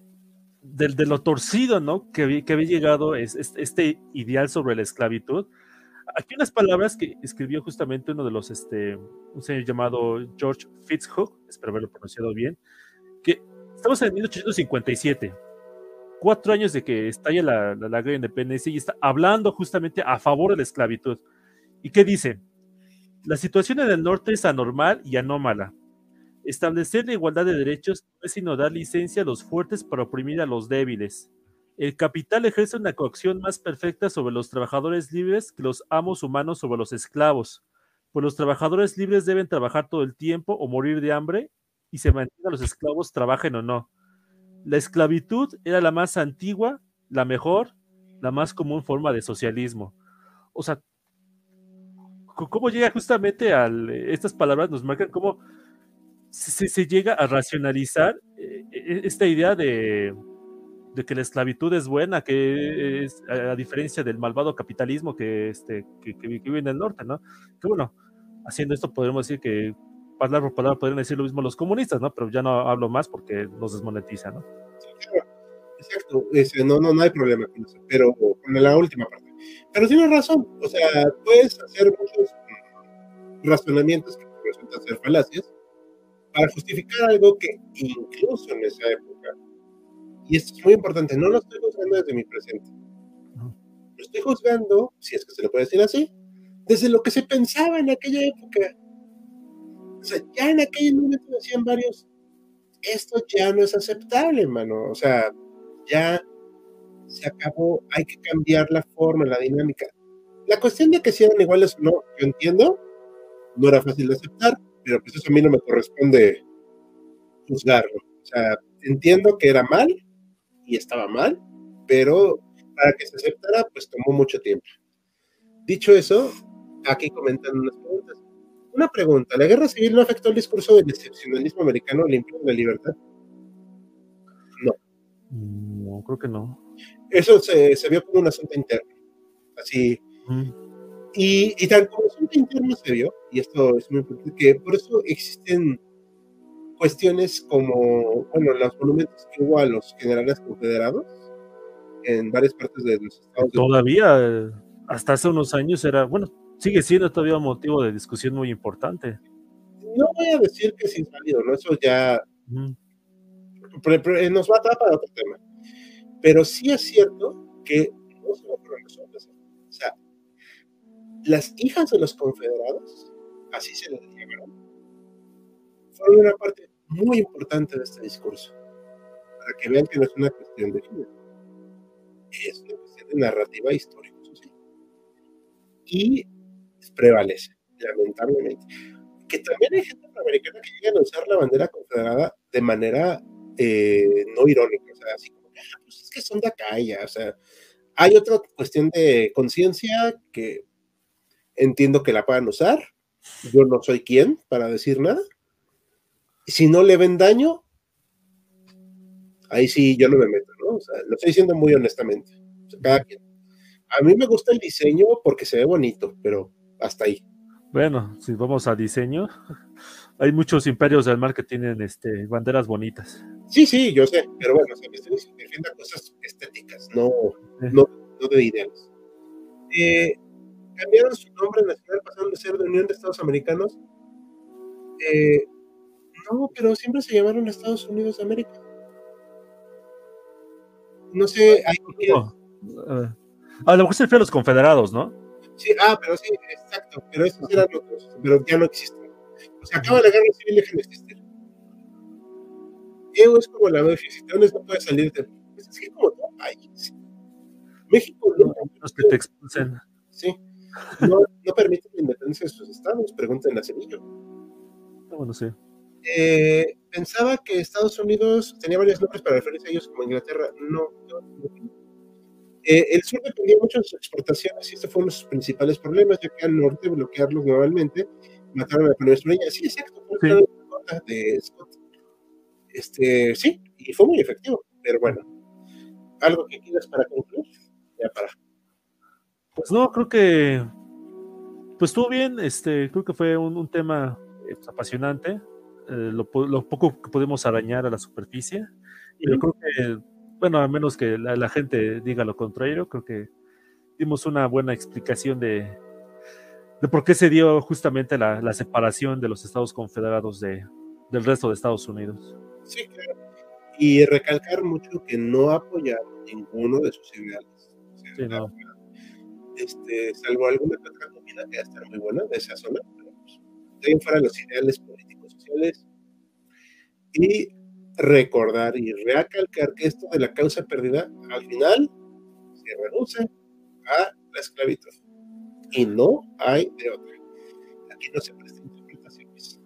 Speaker 2: de, lo torcido, ¿no? Que, había, que llegado es, este ideal sobre la esclavitud. Aquí unas palabras que escribió justamente uno de los, este, un señor llamado George Fitzhugh, espero haberlo pronunciado bien, que estamos en 1857, cuatro años de que estalla la, la, la independencia y está hablando justamente a favor de la esclavitud. ¿Y qué dice? La situación en el norte es anormal y anómala. Establecer la igualdad de derechos no es sino dar licencia a los fuertes para oprimir a los débiles. El capital ejerce una coacción más perfecta sobre los trabajadores libres que los amos humanos sobre los esclavos, pues los trabajadores libres deben trabajar todo el tiempo o morir de hambre y se mantiene a los esclavos trabajen o no. La esclavitud era la más antigua, la mejor, la más común forma de socialismo. O sea, ¿cómo llega justamente a estas palabras? Nos marcan cómo se, llega a racionalizar eh, e, esta idea de, que la esclavitud es buena, que es a, diferencia del malvado capitalismo que, este, que, vive en el norte, ¿no? Que bueno, haciendo esto podemos decir que palabra por palabra podrían decir lo mismo los comunistas, ¿no? Pero ya no hablo más porque nos desmonetiza, ¿no?
Speaker 1: Exacto, no, no, no hay problema con eso, pero con la última parte. Pero tienes razón, o sea, puedes hacer muchos razonamientos que resultan ser falacias, para justificar algo que incluso en esa época, y esto es muy importante, no lo estoy juzgando desde mi presente, lo estoy juzgando, si es que se lo puede decir así, desde lo que se pensaba en aquella época. O sea, ya en aquel momento decían varios, esto ya no es aceptable, hermano. O sea, ya se acabó, hay que cambiar la forma, la dinámica. La cuestión de que sean iguales o no, yo entiendo, no era fácil de aceptar, pero pues eso a mí no me corresponde juzgarlo. O sea, entiendo que era mal y estaba mal, pero para que se aceptara, pues tomó mucho tiempo. Dicho eso, aquí comentan unas preguntas. Una pregunta, ¿la guerra civil no afectó el discurso del excepcionalismo americano al imperio de la libertad?
Speaker 2: No. No, creo que no.
Speaker 1: Eso se, se vio como un asunto interno. Así, y, y tal como asunto interno se vio, y esto es muy importante, que por eso existen cuestiones como, bueno, los monumentos que hubo a los generales confederados en varias partes de los Estados
Speaker 2: Unidos. Todavía, hasta hace unos años era, bueno, sigue siendo todavía un motivo de discusión muy importante.
Speaker 1: No voy a decir que es inválido, ¿no? Eso ya nos va a dar para otro tema. Pero sí es cierto que no solo fueron los hombres, o sea, las hijas de los confederados, así se les llamaron, fueron una parte muy importante de este discurso, para que vean que no es una cuestión de género, es una cuestión de narrativa histórica. Y prevalece, lamentablemente. Que también hay gente afroamericana que llega a usar la bandera confederada de manera eh, no irónica, o sea, así como, ah, pues es que son de acá ya, o sea, hay otra cuestión de conciencia que entiendo que la puedan usar. Yo no soy quien para decir nada. Si no le ven daño, ahí sí yo no me meto, ¿no? O sea, lo estoy diciendo muy honestamente. cada quien. A mí me gusta el diseño porque se ve bonito, pero hasta ahí.
Speaker 2: Bueno, si vamos a diseño, hay muchos imperios del mar que tienen este, banderas bonitas.
Speaker 1: Sí, sí, yo sé, pero bueno, se me estoy refiriendo a cosas estéticas, no, no, no de ideales. Eh, cambiaron su nombre nacional, pasaron de ser de Unión de Estados Americanos. Eh, no, pero siempre se llamaron Estados Unidos de América. No sé, hay
Speaker 2: a lo mejor se refiere a los confederados, ¿no?
Speaker 1: Sí, ah, pero sí, exacto, pero esos eran otros, pero ya no existen. O sea, acaba la guerra civil dejan de existir. EU es como la mafia, si te no puedes salir de... Es así como todo país. México no.
Speaker 2: Los que te expulsen.
Speaker 1: Sí. No, no permiten la independencia de sus estados, pregunten a Cedillo.
Speaker 2: Ah, bueno, sí.
Speaker 1: Eh, pensaba que Estados Unidos tenía varios nombres para referirse a ellos como Inglaterra. No, no, no eh, el sur dependía mucho de sus exportaciones y este fue uno de sus principales problemas, ya que al norte bloquearlos globalmente mataron a la economía Sí, exacto, fue sí. de Scott. Este, sí, y fue muy efectivo, pero bueno. ¿Algo que quieras para concluir? Ya para.
Speaker 2: Pues no, creo que pues estuvo bien, este, creo que fue un, tema eh, pues, apasionante, lo, lo, poco que podemos arañar a la superficie, y yo creo que bueno, a menos que la, gente diga lo contrario, creo que dimos una buena explicación de, de por qué se dio justamente la, separación de los Estados Confederados de, del resto de Estados Unidos.
Speaker 1: Sí, claro. Y recalcar mucho que no apoyaron ninguno de sus ideales. sí, no. este, salvo alguna otra comida que va a estar muy buena de esa zona, ahí fuera los ideales políticos sociales. Y recordar y recalcar que esto de la causa perdida al final se reduce a la esclavitud y no hay de otra. Aquí no se prestan interpretaciones.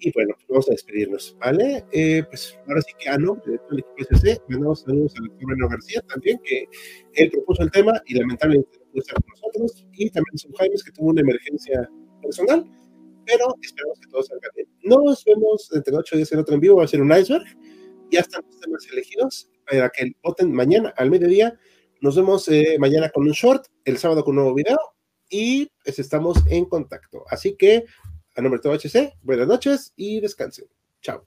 Speaker 1: Y bueno, pues vamos a despedirnos, ¿vale? Eh, pues ahora sí que, ah, no, de todo el equipo SC, mandamos saludos al doctor Bruno García también, que él propuso el tema y lamentablemente no pudo estar con nosotros, y también a Son Jaimes, que tuvo una emergencia personal, pero esperamos que todo salga bien. Nos vemos entre 8 días en otro en vivo, va a ser un iceberg. Ya están los temas elegidos para que voten mañana al mediodía. Nos vemos eh, mañana con un short, el sábado con un nuevo video y pues estamos en contacto. Así que, a nombre de todo HC, buenas noches y descansen. Chao.